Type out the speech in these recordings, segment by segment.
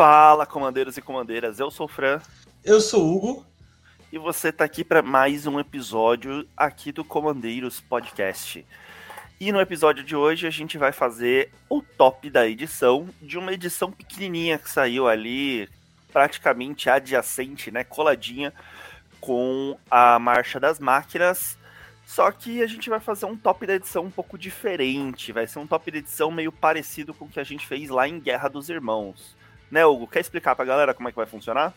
Fala, comandeiros e comandeiras. Eu sou o Fran. Eu sou o Hugo. E você tá aqui para mais um episódio aqui do Comandeiros Podcast. E no episódio de hoje a gente vai fazer o top da edição de uma edição pequenininha que saiu ali, praticamente adjacente, né, coladinha com a Marcha das Máquinas. Só que a gente vai fazer um top da edição um pouco diferente. Vai ser um top da edição meio parecido com o que a gente fez lá em Guerra dos Irmãos. Né, Hugo? Quer explicar pra galera como é que vai funcionar?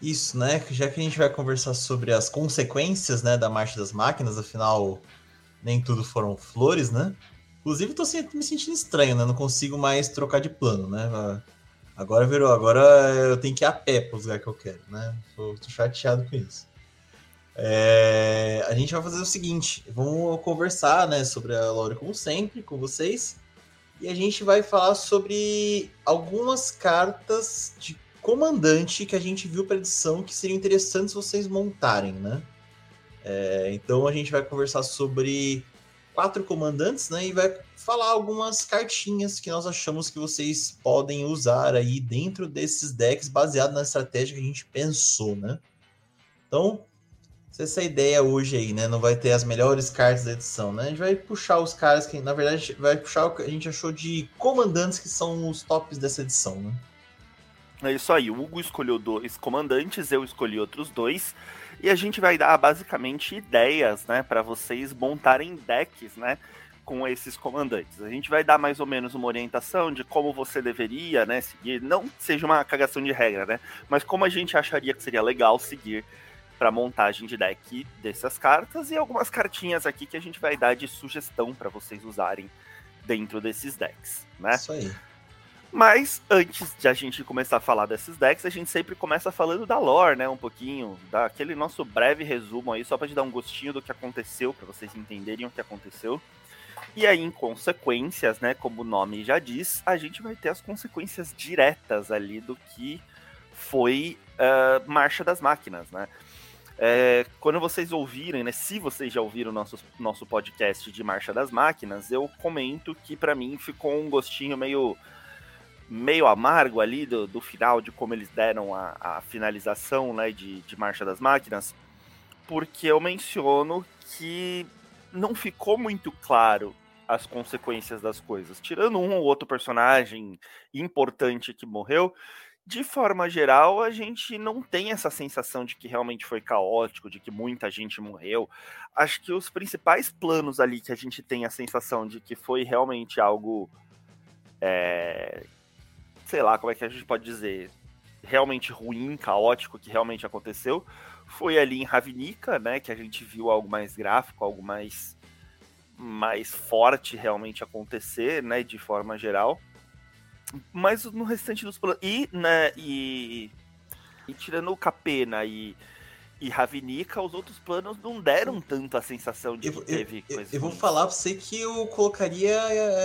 Isso, né? Já que a gente vai conversar sobre as consequências, né, da marcha das máquinas, afinal, nem tudo foram flores, né? Inclusive, tô me sentindo estranho, né? Não consigo mais trocar de plano, né? Agora virou, agora eu tenho que ir a pé para os lugares que eu quero, né? Tô, tô chateado com isso. É, a gente vai fazer o seguinte: vamos conversar, né, sobre a Lore como sempre com vocês, e a gente vai falar sobre algumas cartas de comandante que a gente viu para edição que seriam interessantes vocês montarem, né? É, então a gente vai conversar sobre quatro comandantes, né? E vai falar algumas cartinhas que nós achamos que vocês podem usar aí dentro desses decks, baseado na estratégia que a gente pensou, né? Então, se essa ideia hoje aí, né? Não vai ter as melhores cartas da edição, né? A gente vai puxar os caras que, na verdade, vai puxar o que a gente achou de comandantes que são os tops dessa edição, né? É isso aí, o Hugo escolheu dois comandantes, eu escolhi outros dois, e a gente vai dar basicamente ideias, né, para vocês montarem decks, né, com esses comandantes. A gente vai dar mais ou menos uma orientação de como você deveria, né, seguir, não seja uma cagação de regra, né, mas como a gente acharia que seria legal seguir para montagem de deck dessas cartas e algumas cartinhas aqui que a gente vai dar de sugestão para vocês usarem dentro desses decks, né? Isso aí. Mas antes de a gente começar a falar desses decks, a gente sempre começa falando da lore, né? Um pouquinho, daquele nosso breve resumo aí, só para te dar um gostinho do que aconteceu, para vocês entenderem o que aconteceu. E aí, em consequências, né? Como o nome já diz, a gente vai ter as consequências diretas ali do que foi uh, Marcha das Máquinas, né? É, quando vocês ouvirem, né? Se vocês já ouviram nosso, nosso podcast de Marcha das Máquinas, eu comento que para mim ficou um gostinho meio meio amargo ali do, do final, de como eles deram a, a finalização né, de, de Marcha das Máquinas, porque eu menciono que não ficou muito claro as consequências das coisas. Tirando um ou outro personagem importante que morreu, de forma geral, a gente não tem essa sensação de que realmente foi caótico, de que muita gente morreu. Acho que os principais planos ali que a gente tem a sensação de que foi realmente algo é, sei lá, como é que a gente pode dizer, realmente ruim, caótico, que realmente aconteceu, foi ali em Ravnica, né, que a gente viu algo mais gráfico, algo mais mais forte realmente acontecer, né, de forma geral. Mas no restante dos planos e né, e, e tirando o Capena e e Ravnica, os outros planos não deram tanto a sensação de eu, que teve eu, coisas. Eu, eu vou falar pra você que eu colocaria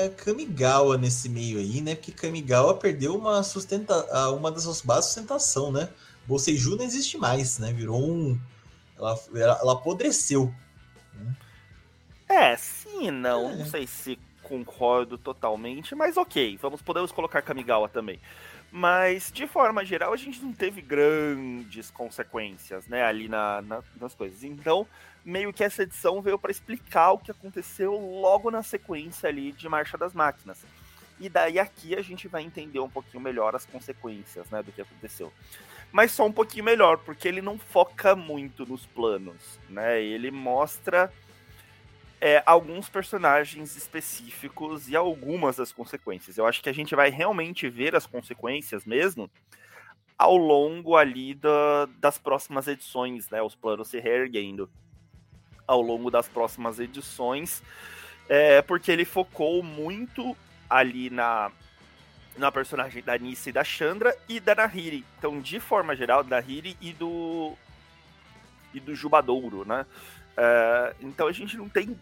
a Kamigawa nesse meio aí, né? Porque Kamigawa perdeu uma, sustenta, uma das suas bases de sustentação, né? Boseiju não existe mais, né? Virou um. Ela, ela apodreceu. Né? É, sim, não. É. Não sei se concordo totalmente, mas ok. Vamos, podemos colocar Kamigawa também. Mas, de forma geral, a gente não teve grandes consequências, né, ali na, na nas coisas. Então, meio que essa edição veio para explicar o que aconteceu logo na sequência ali de Marcha das Máquinas. E daí aqui a gente vai entender um pouquinho melhor as consequências, né, do que aconteceu. Mas só um pouquinho melhor, porque ele não foca muito nos planos, né? Ele mostra é, alguns personagens específicos e algumas das consequências. Eu acho que a gente vai realmente ver as consequências mesmo ao longo ali da, das próximas edições, né? Os planos se reerguendo ao longo das próximas edições, é, porque ele focou muito ali na, na personagem da Nissa e da Chandra e da Nahiri. Então, de forma geral, da Nahiri e do e do Jubadouro, né? Uh, então a gente não tem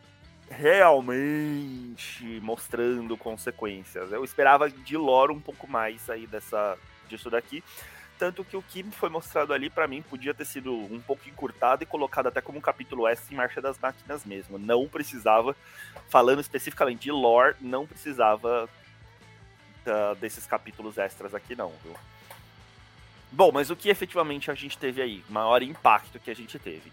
realmente mostrando consequências. Eu esperava de lore um pouco mais aí dessa disso daqui. Tanto que o que foi mostrado ali, para mim, podia ter sido um pouco encurtado e colocado até como um capítulo S em Marcha das Máquinas mesmo. Não precisava, falando especificamente de lore, não precisava uh, desses capítulos extras aqui, não, viu? Bom, mas o que efetivamente a gente teve aí? Maior impacto que a gente teve.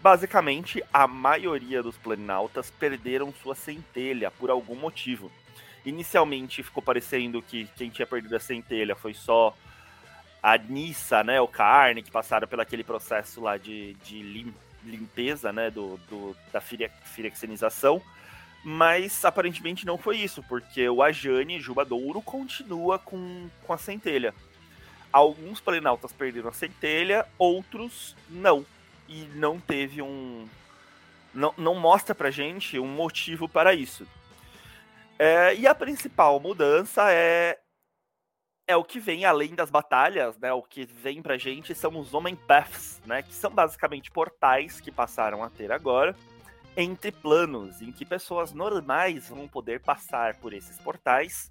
Basicamente, a maioria dos planinautas perderam sua centelha por algum motivo. Inicialmente ficou parecendo que quem tinha perdido a centelha foi só a Nissa, né, o Carne, que passaram pelo aquele processo lá de, de limpeza, né, do, do da firexenização. Mas aparentemente não foi isso, porque o Ajani Jubadouro continua com, com a centelha. Alguns planinautas perderam a centelha, outros não e não teve um. Não, não mostra pra gente um motivo para isso. É, e a principal mudança é é o que vem além das batalhas, né? O que vem pra gente são os Homem Paths, né? Que são basicamente portais que passaram a ter agora entre planos, em que pessoas normais vão poder passar por esses portais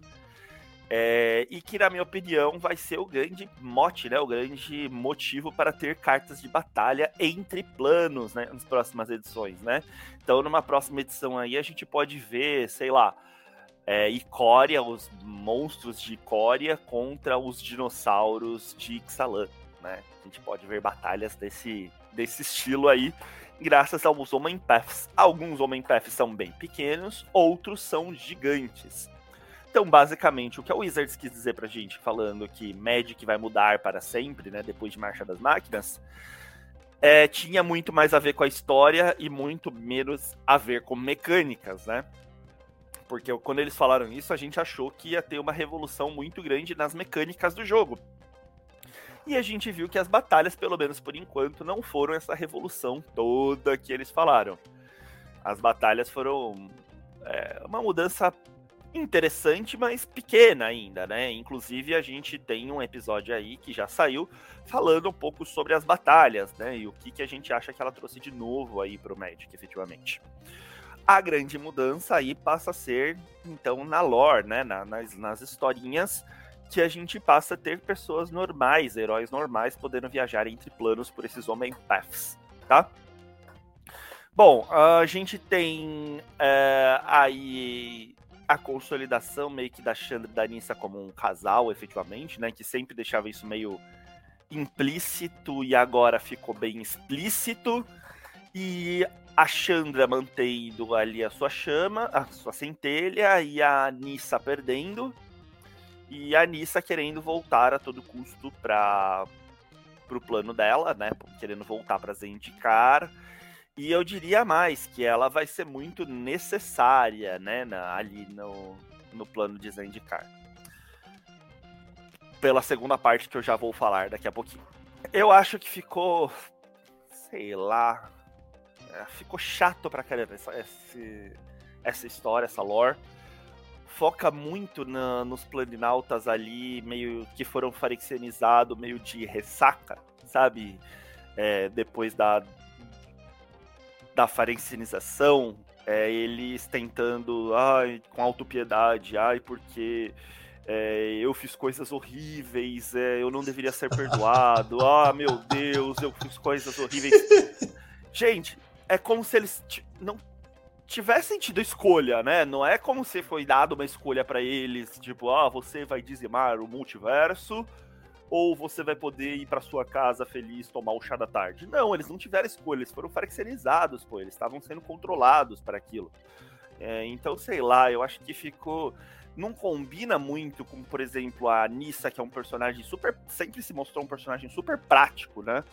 é, e que, na minha opinião, vai ser o grande mote, né? O grande motivo para ter cartas de batalha entre planos, né? Nas próximas edições, né? Então, numa próxima edição aí, a gente pode ver, sei lá, é, Icória, os monstros de Icória contra os dinossauros de Ixalan, né? A gente pode ver batalhas desse, desse estilo aí, graças aos Homem Paths. Alguns Homem Paths são bem pequenos, outros são gigantes. Então, basicamente, o que a Wizards quis dizer pra gente, falando que Magic vai mudar para sempre, né, depois de Marcha das Máquinas, é, tinha muito mais a ver com a história e muito menos a ver com mecânicas, né? Porque quando eles falaram isso, a gente achou que ia ter uma revolução muito grande nas mecânicas do jogo. E a gente viu que as batalhas, pelo menos por enquanto, não foram essa revolução toda que eles falaram. As batalhas foram é, uma mudança interessante, mas pequena ainda, né? Inclusive, a gente tem um episódio aí que já saiu falando um pouco sobre as batalhas, né? E o que, que a gente acha que ela trouxe de novo aí pro Magic, efetivamente. A grande mudança aí passa a ser, então, na lore, né? Na, nas, nas historinhas, que a gente passa a ter pessoas normais, heróis normais, podendo viajar entre planos por esses Homem Paths, tá? Bom, a gente tem é, aí a consolidação meio que da Chandra e da Nissa como um casal, efetivamente, né? Que sempre deixava isso meio implícito e agora ficou bem explícito. E a Chandra mantendo ali a sua chama, a sua centelha, e a Nissa perdendo. E a Nissa querendo voltar a todo custo para o plano dela, né? Querendo voltar para Zendikar e eu diria mais, que ela vai ser muito necessária, né, na, ali no, no plano de Zendikar. Pela segunda parte que eu já vou falar daqui a pouquinho. Eu acho que ficou, sei lá, é, ficou chato pra caramba essa, essa, história, essa lore. Foca muito na, nos planinautas ali, meio que foram farexianizados, meio de ressaca, sabe? É, depois da, da farencinização, é, eles tentando, ai, com autopiedade, ai, porque é, eu fiz coisas horríveis, é, eu não deveria ser perdoado, ah, meu Deus, eu fiz coisas horríveis. Gente, é como se eles não tivessem tido escolha, né? Não é como se foi dado uma escolha para eles, tipo, ah, você vai dizimar o multiverso ou você vai poder ir para sua casa feliz tomar o chá da tarde. Não, eles não tiveram escolha, eles foram fraxenizados, pô, eles estavam sendo controlados para aquilo. É, então, sei lá, eu acho que ficou. Não combina muito com, por exemplo, a Nissa, que é um personagem super. Sempre se mostrou um personagem super prático, né?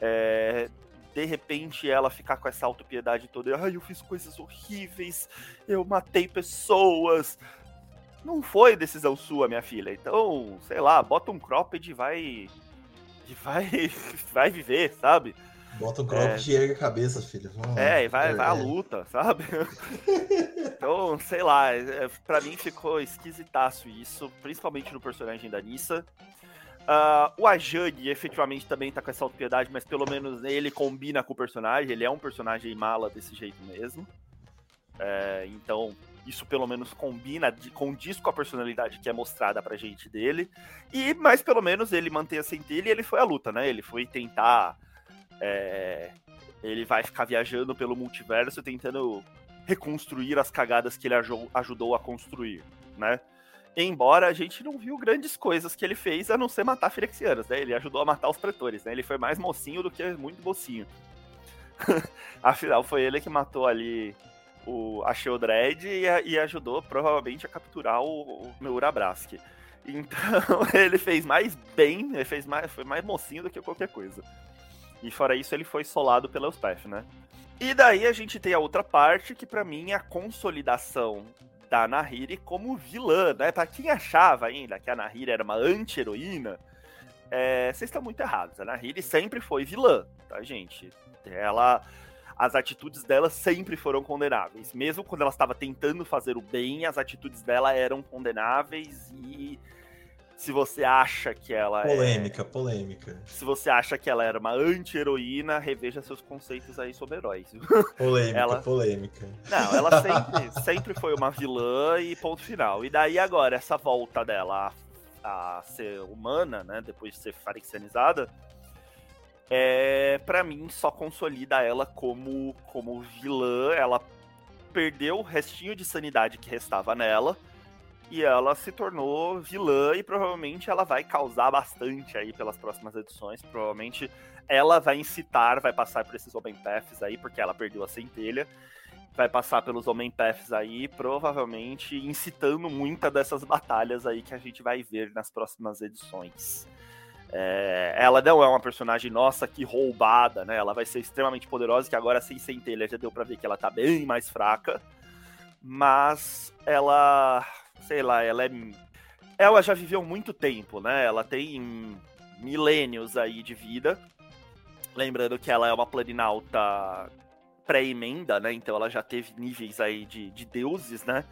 É, de repente ela ficar com essa autopiedade toda. Ai, eu fiz coisas horríveis, eu matei pessoas, não foi decisão sua, minha filha. Então, sei lá, bota um cropped e vai. E vai. vai viver, sabe? Bota um cropped é... e ergue a cabeça, filha. Vamos é, e vai, é, vai à luta, sabe? então, sei lá, é, pra mim ficou esquisitaço isso, principalmente no personagem da Nissa. Uh, o Ajani efetivamente também tá com essa autopiedade, mas pelo menos ele combina com o personagem, ele é um personagem mala desse jeito mesmo. É, então, isso pelo menos combina, condiz com a personalidade que é mostrada pra gente dele. E, mas pelo menos ele mantém a centelha e ele foi à luta, né? Ele foi tentar. É, ele vai ficar viajando pelo multiverso tentando reconstruir as cagadas que ele ajudou a construir, né? Embora a gente não viu grandes coisas que ele fez a não ser matar Firexianos, né? Ele ajudou a matar os pretores, né? Ele foi mais mocinho do que muito mocinho. Afinal, foi ele que matou ali o, a Sheldred e, e ajudou provavelmente a capturar o, o meu Urabrask. Então ele fez mais bem, ele fez mais, foi mais mocinho do que qualquer coisa. E fora isso, ele foi solado pela Elspeth, né? E daí a gente tem a outra parte que para mim é a consolidação da Nahiri como vilã, né? Pra quem achava ainda que a Nahiri era uma anti-heroína, é, vocês estão muito errados. A Nahiri sempre foi vilã, tá, gente? Ela. As atitudes dela sempre foram condenáveis. Mesmo quando ela estava tentando fazer o bem, as atitudes dela eram condenáveis e se você acha que ela polêmica, é. Polêmica, polêmica. Se você acha que ela era uma anti-heroína, reveja seus conceitos aí sobre heróis. Polêmica, ela... polêmica. Não, ela sempre, sempre foi uma vilã e ponto final. E daí agora, essa volta dela a, a ser humana, né? Depois de ser farixianizada, é, para mim só consolida ela como, como vilã. Ela perdeu o restinho de sanidade que restava nela e ela se tornou vilã e provavelmente ela vai causar bastante aí pelas próximas edições. Provavelmente ela vai incitar, vai passar por esses Homem Paths aí, porque ela perdeu a centelha. Vai passar pelos Homem Paths aí, provavelmente incitando muita dessas batalhas aí que a gente vai ver nas próximas edições. É, ela não é uma personagem nossa que roubada, né? Ela vai ser extremamente poderosa, que agora sem centelha já deu pra ver que ela tá bem mais fraca. Mas ela sei lá, ela é. Ela já viveu muito tempo, né? Ela tem milênios aí de vida. Lembrando que ela é uma planinauta pré-emenda, né? Então ela já teve níveis aí de, de deuses, né?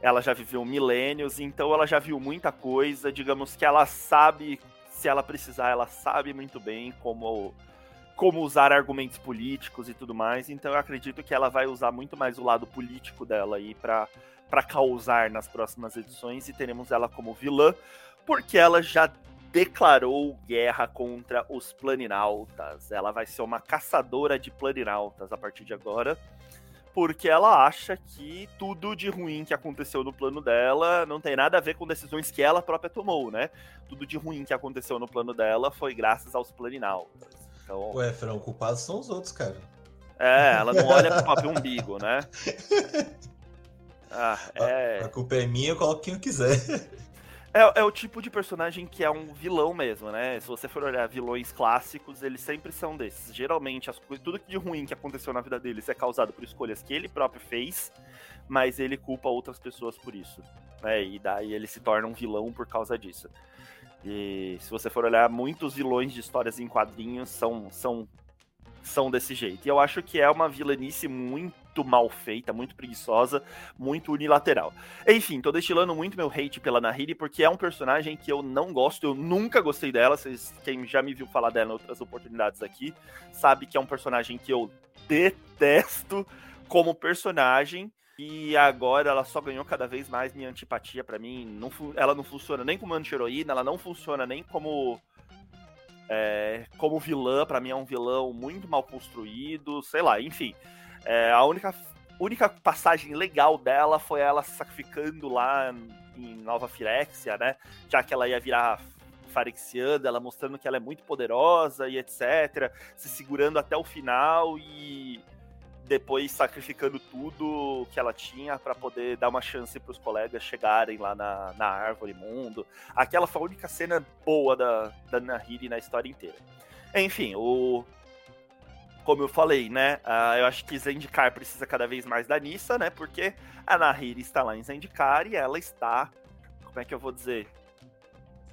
Ela já viveu milênios, então ela já viu muita coisa. Digamos que ela sabe, se ela precisar, ela sabe muito bem como, como usar argumentos políticos e tudo mais. Então eu acredito que ela vai usar muito mais o lado político dela aí para para causar nas próximas edições e teremos ela como vilã, porque ela já declarou guerra contra os planinautas. Ela vai ser uma caçadora de planinautas a partir de agora, porque ela acha que tudo de ruim que aconteceu no plano dela não tem nada a ver com decisões que ela própria tomou, né? Tudo de ruim que aconteceu no plano dela foi graças aos planinautas. Então... Ué, Fran, culpados são os outros, cara. É, ela não olha pro próprio umbigo, né? Ah, é... a, a culpa é minha, eu coloco quem eu quiser. É, é, o tipo de personagem que é um vilão mesmo, né? Se você for olhar vilões clássicos, eles sempre são desses. Geralmente, as coisas, tudo de ruim que aconteceu na vida deles é causado por escolhas que ele próprio fez, mas ele culpa outras pessoas por isso. Né? E daí ele se torna um vilão por causa disso. E se você for olhar, muitos vilões de histórias em quadrinhos são, são são desse jeito. E eu acho que é uma vilanice muito mal feita, muito preguiçosa, muito unilateral. Enfim, tô destilando muito meu hate pela Nahiri, porque é um personagem que eu não gosto, eu nunca gostei dela. Vocês, quem já me viu falar dela em outras oportunidades aqui, sabe que é um personagem que eu detesto como personagem. E agora ela só ganhou cada vez mais minha antipatia para mim. Não, ela não funciona nem como anti-heroína, ela não funciona nem como é, como vilã, para mim é um vilão muito mal construído, sei lá, enfim. É, a única, única passagem legal dela foi ela se sacrificando lá em Nova Firexia, né? Já que ela ia virar Farexiana, ela mostrando que ela é muito poderosa e etc. Se segurando até o final e depois sacrificando tudo que ela tinha para poder dar uma chance para os colegas chegarem lá na, na árvore mundo. Aquela foi a única cena boa da, da Nahiri na história inteira. Enfim, o. Como eu falei, né? Uh, eu acho que Zendikar precisa cada vez mais da Nissa, né? Porque a Nahiri está lá em Zendikar e ela está. Como é que eu vou dizer?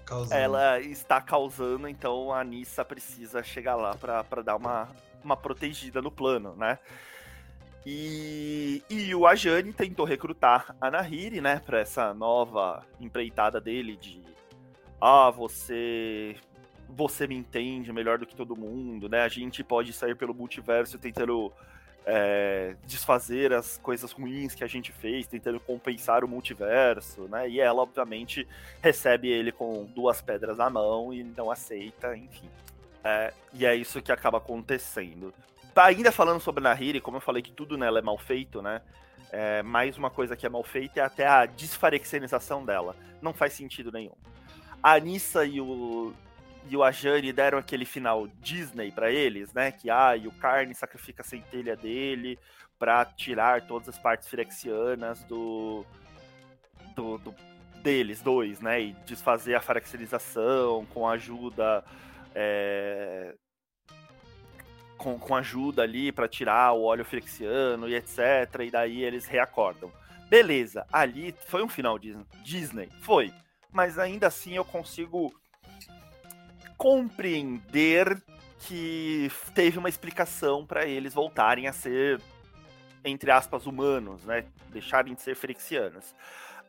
Causando. Ela está causando, então a Nissa precisa chegar lá para dar uma, uma protegida no plano, né? E, e o Ajani tentou recrutar a Nahiri, né, para essa nova empreitada dele de ah, você você me entende melhor do que todo mundo, né? A gente pode sair pelo multiverso tentando é, desfazer as coisas ruins que a gente fez, tentando compensar o multiverso, né? E ela, obviamente, recebe ele com duas pedras na mão e não aceita, enfim. É, e é isso que acaba acontecendo. ainda falando sobre Nahiri, como eu falei que tudo nela é mal feito, né? É, mais uma coisa que é mal feita é até a disfarexianização dela. Não faz sentido nenhum. A Anissa e o, e o Ajani deram aquele final Disney para eles, né? Que ah, e o Carne sacrifica a centelha dele para tirar todas as partes firexianas do, do, do, deles dois, né? E desfazer a firexianização com ajuda é, com, com ajuda ali para tirar o óleo flexiano e etc. E daí eles reacordam. Beleza, ali foi um final Disney, foi. Mas ainda assim eu consigo compreender que teve uma explicação para eles voltarem a ser, entre aspas, humanos, né? Deixarem de ser frexianos.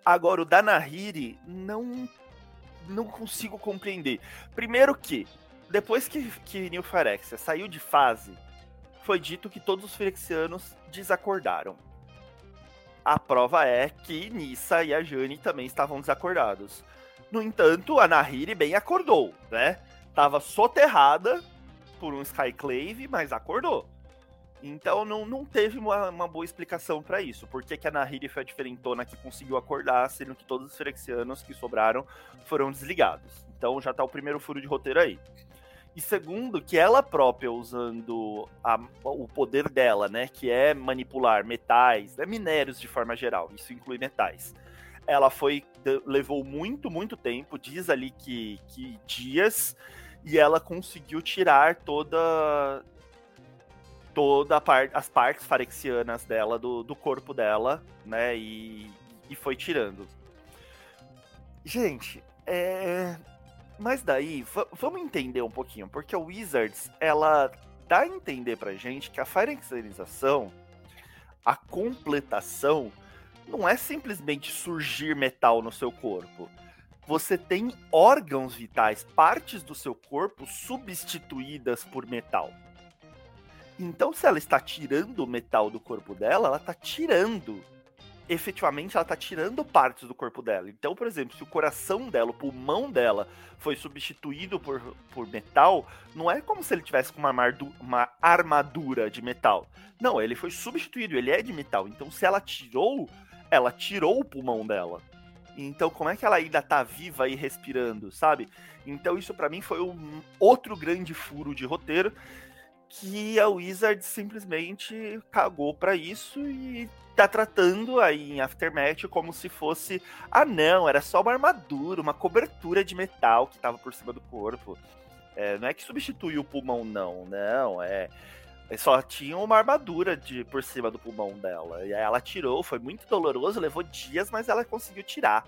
Agora, o da Nahiri, não, não consigo compreender. Primeiro que depois que, que Nilphyrexia saiu de fase, foi dito que todos os Phyrexianos desacordaram. A prova é que Nissa e a Jane também estavam desacordados. No entanto, a Nahiri bem acordou, né? Tava soterrada por um Skyclave, mas acordou. Então não, não teve uma, uma boa explicação para isso. Por que, que a Nahiri foi a diferentona que conseguiu acordar, sendo que todos os Phyrexianos que sobraram foram desligados. Então já tá o primeiro furo de roteiro aí. E segundo, que ela própria, usando a, o poder dela, né, que é manipular metais, né, minérios de forma geral, isso inclui metais. Ela foi, levou muito, muito tempo, diz ali que, que dias, e ela conseguiu tirar toda toda par, as partes farexianas dela do, do corpo dela, né, e, e foi tirando. Gente, é, mas daí, vamos entender um pouquinho, porque a Wizards, ela dá a entender pra gente que a Firexanização, a completação, não é simplesmente surgir metal no seu corpo. Você tem órgãos vitais, partes do seu corpo substituídas por metal. Então, se ela está tirando o metal do corpo dela, ela está tirando efetivamente ela tá tirando partes do corpo dela. Então, por exemplo, se o coração dela, o pulmão dela foi substituído por, por metal, não é como se ele tivesse com uma, uma armadura de metal. Não, ele foi substituído, ele é de metal. Então, se ela tirou, ela tirou o pulmão dela. Então, como é que ela ainda tá viva e respirando, sabe? Então, isso para mim foi um outro grande furo de roteiro que a Wizard simplesmente cagou para isso e tá tratando aí em Aftermath como se fosse. Ah, não, era só uma armadura, uma cobertura de metal que tava por cima do corpo. É, não é que substituiu o pulmão, não. Não, é. Só tinha uma armadura de por cima do pulmão dela. E aí ela tirou, foi muito doloroso, levou dias, mas ela conseguiu tirar.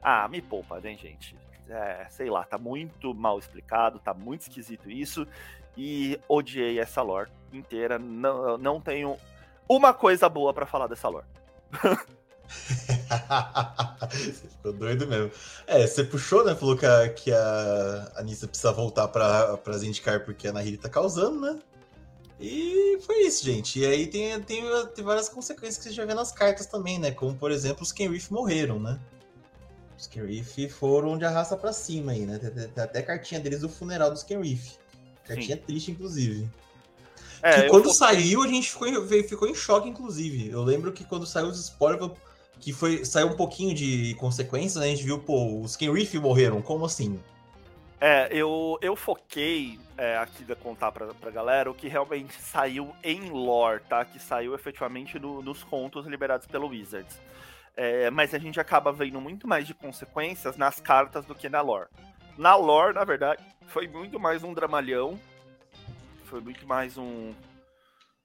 Ah, me poupa, né, gente? É, sei lá, tá muito mal explicado, tá muito esquisito isso. E odiei essa lore inteira. Não, não tenho uma coisa boa para falar dessa lore. você ficou doido mesmo. É, você puxou, né? Falou que a, que a Anissa precisa voltar pra, pra Zendikar porque a Nahiri tá causando, né? E foi isso, gente. E aí tem, tem, tem várias consequências que você já vê nas cartas também, né? Como, por exemplo, os Kenrith morreram, né? Os Kenrith foram de arrasta pra cima aí, né? Tem, tem até cartinha deles do funeral dos Kenrith. Cartinha Sim. triste, inclusive. É, que quando eu... saiu, a gente ficou, ficou em choque, inclusive. Eu lembro que quando saiu os spoilers, que foi saiu um pouquinho de consequências, né? a gente viu, pô, os Kenrith morreram, como assim? É, eu, eu foquei é, aqui de contar pra, pra galera o que realmente saiu em lore, tá? Que saiu efetivamente no, nos contos liberados pelo Wizards. É, mas a gente acaba vendo muito mais de consequências nas cartas do que na lore. Na lore, na verdade, foi muito mais um dramalhão foi muito mais um,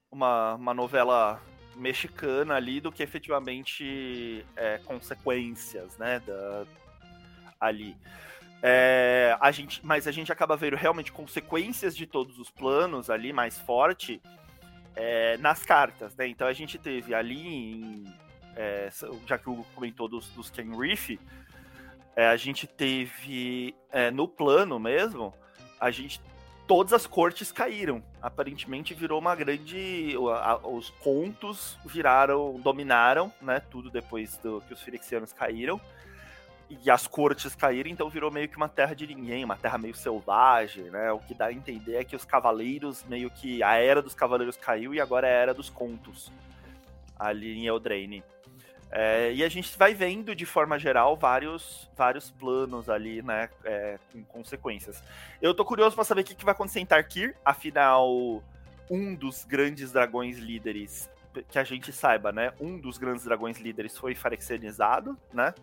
uma, uma novela mexicana ali do que efetivamente é, consequências, né, da, ali. É, a gente, mas a gente acaba vendo realmente consequências de todos os planos ali mais forte é, nas cartas, né? Então a gente teve ali, em, é, já que o comentou dos, dos Ken Reef, é, a gente teve é, no plano mesmo, a gente todas as cortes caíram. Aparentemente virou uma grande. os contos viraram, dominaram, né? Tudo depois do que os Firexianos caíram. E as cortes caíram, então virou meio que uma terra de ninguém, uma terra meio selvagem, né? O que dá a entender é que os cavaleiros, meio que a era dos cavaleiros caiu e agora é a era dos contos ali em Eldraine. É, e a gente vai vendo de forma geral vários, vários planos ali, né, é, com consequências. Eu tô curioso para saber o que, que vai acontecer em Tarkir, afinal, um dos grandes dragões líderes, que a gente saiba, né, um dos grandes dragões líderes foi farexianizado, né,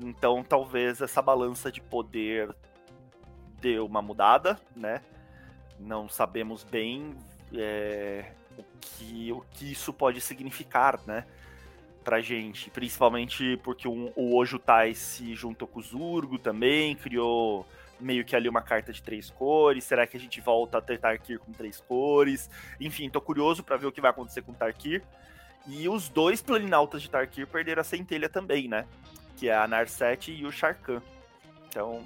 então talvez essa balança de poder deu uma mudada, né, não sabemos bem é, o, que, o que isso pode significar, né, pra gente, principalmente porque o, o Ojutai se juntou com o Zurgo também, criou meio que ali uma carta de três cores. Será que a gente volta a ter Tarkir com três cores? Enfim, tô curioso para ver o que vai acontecer com Tarkir. E os dois planinautas de Tarkir perderam a centelha também, né? Que é a Narset e o Sharkan. Então,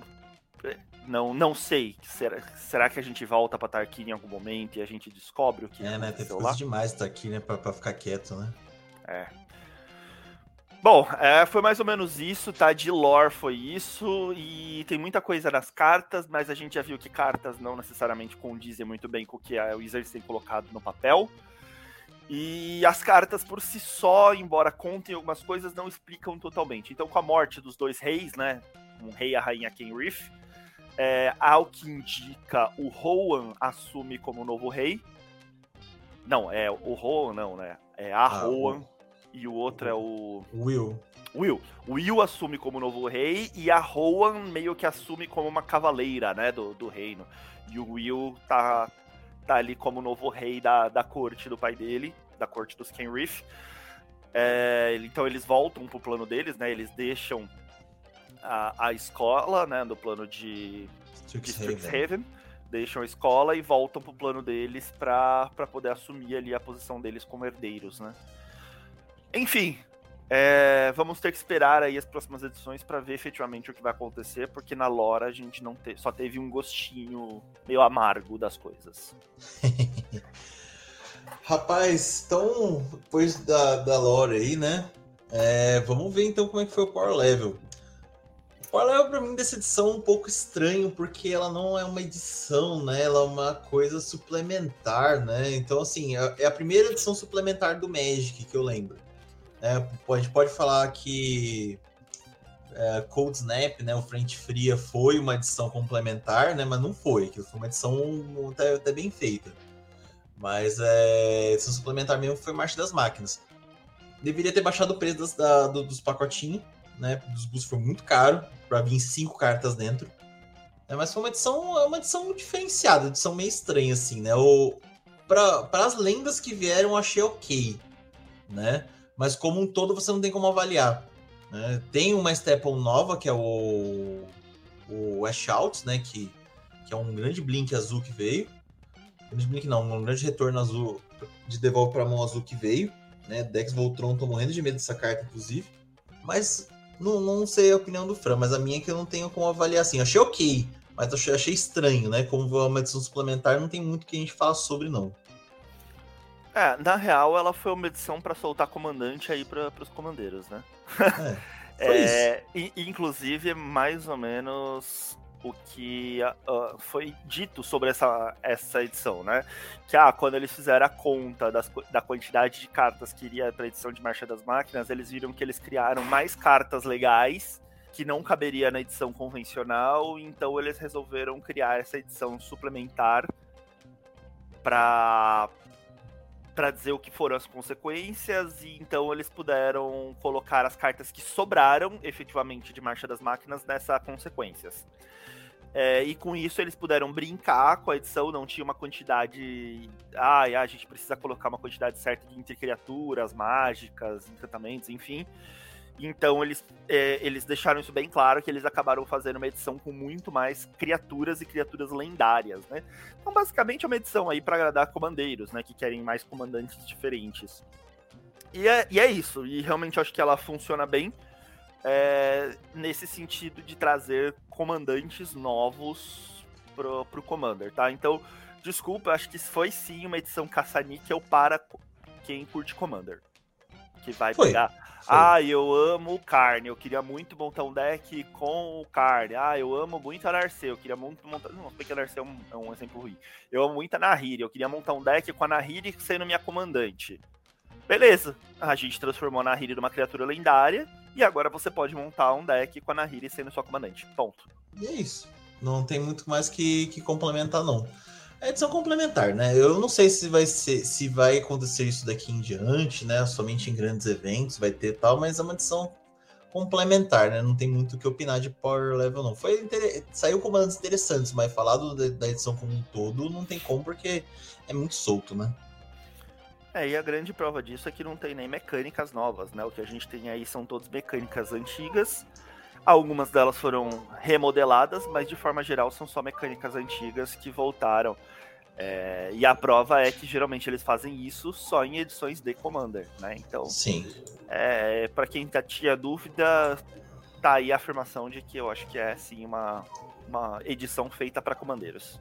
é, não, não sei. Será, será que a gente volta pra Tarkir em algum momento e a gente descobre o que É, né? Tem coisa demais Tarkir, né? Pra, pra ficar quieto, né? É. Bom, é, foi mais ou menos isso, tá? De lore foi isso, e tem muita coisa nas cartas, mas a gente já viu que cartas não necessariamente condizem muito bem com o que a Wizards tem colocado no papel. E as cartas por si só, embora contem algumas coisas, não explicam totalmente. Então, com a morte dos dois reis, né? Um rei e a rainha Kenrith, é, ao que indica, o Rowan assume como novo rei. Não, é o Rowan, não, né? É a ah, Rowan e o outro é o. Will. Will. O Will assume como novo rei e a Rowan meio que assume como uma cavaleira, né, do, do reino. E o Will tá, tá ali como novo rei da, da corte do pai dele, da corte dos Kenrith. É, então eles voltam pro plano deles, né, eles deixam a, a escola, né, no plano de Strixhaven. Deixam a escola e voltam pro plano deles para poder assumir ali a posição deles como herdeiros, né. Enfim, é, vamos ter que esperar aí as próximas edições para ver efetivamente o que vai acontecer, porque na lore a gente não te, só teve um gostinho meio amargo das coisas. Rapaz, então, depois da, da lore aí, né? É, vamos ver então como é que foi o Power Level. O Power Level pra mim dessa edição é um pouco estranho, porque ela não é uma edição, né? Ela é uma coisa suplementar, né? Então, assim, é, é a primeira edição suplementar do Magic que eu lembro. É, a gente pode falar que é, Cold Snap, né, o Frente Fria, foi uma edição complementar, né, mas não foi, que foi uma edição até, até bem feita. Mas é, edição suplementar mesmo foi Marcha das Máquinas. Deveria ter baixado o preço das, da, do, dos pacotinhos, né, dos bus foi muito caro, para vir cinco cartas dentro. É, mas foi uma edição, é uma edição diferenciada, edição meio estranha, assim, né? Para as lendas que vieram, achei ok, né? mas como um todo você não tem como avaliar. Né? Tem uma Staple nova, que é o, o Ash Out, né? que, que é um grande blink azul que veio. Grande blink não, um grande retorno azul de devolve para a mão azul que veio. Né? Dex Voltron, tô morrendo de medo dessa carta, inclusive. Mas não, não sei a opinião do Fran, mas a minha é que eu não tenho como avaliar assim. Achei ok, mas achei, achei estranho, né? Como uma edição suplementar, não tem muito que a gente fala sobre, não. É, na real, ela foi uma edição para soltar comandante aí para os comandeiros, né? É, é, inclusive, mais ou menos o que uh, foi dito sobre essa, essa edição, né? Que ah, quando eles fizeram a conta das, da quantidade de cartas que iria para a edição de Marcha das Máquinas, eles viram que eles criaram mais cartas legais que não caberia na edição convencional, então eles resolveram criar essa edição suplementar para para dizer o que foram as consequências, e então eles puderam colocar as cartas que sobraram efetivamente de Marcha das Máquinas nessas consequências. É, e com isso eles puderam brincar com a edição, não tinha uma quantidade. Ah, a gente precisa colocar uma quantidade certa de criaturas, mágicas, encantamentos, enfim. Então eles, é, eles deixaram isso bem claro que eles acabaram fazendo uma edição com muito mais criaturas e criaturas lendárias, né? Então basicamente é uma edição aí para agradar comandeiros, né? Que querem mais comandantes diferentes. E é, e é isso, e realmente acho que ela funciona bem é, nesse sentido de trazer comandantes novos pro, pro Commander, tá? Então, desculpa, acho que foi sim uma edição caça-níquel para quem curte Commander. Que vai Foi. pegar. Ah, eu amo carne. Eu queria muito montar um deck com carne. Ah, eu amo muito a Narcê. Eu queria muito montar. Não, porque a Narcê é um, é um exemplo ruim. Eu amo muito a Nahiri. Eu queria montar um deck com a Nahiri sendo minha comandante. Beleza. A gente transformou a Nahiri numa criatura lendária. E agora você pode montar um deck com a Nahiri sendo sua comandante. Ponto. E é isso. Não tem muito mais que, que complementar, não. É edição complementar, né? Eu não sei se vai ser, se vai acontecer isso daqui em diante, né? Somente em grandes eventos vai ter tal, mas é uma edição complementar, né? Não tem muito o que opinar de Power Level, não. Foi inter... Saiu comandos interessantes, mas falado da edição como um todo, não tem como, porque é muito solto, né? É, e a grande prova disso é que não tem nem mecânicas novas, né? O que a gente tem aí são todas mecânicas antigas. Algumas delas foram remodeladas, mas de forma geral são só mecânicas antigas que voltaram. É, e a prova é que geralmente eles fazem isso só em edições de Commander, né? Então, Sim. É, para quem tá, tinha dúvida, tá aí a afirmação de que eu acho que é sim uma, uma edição feita para comandeiros.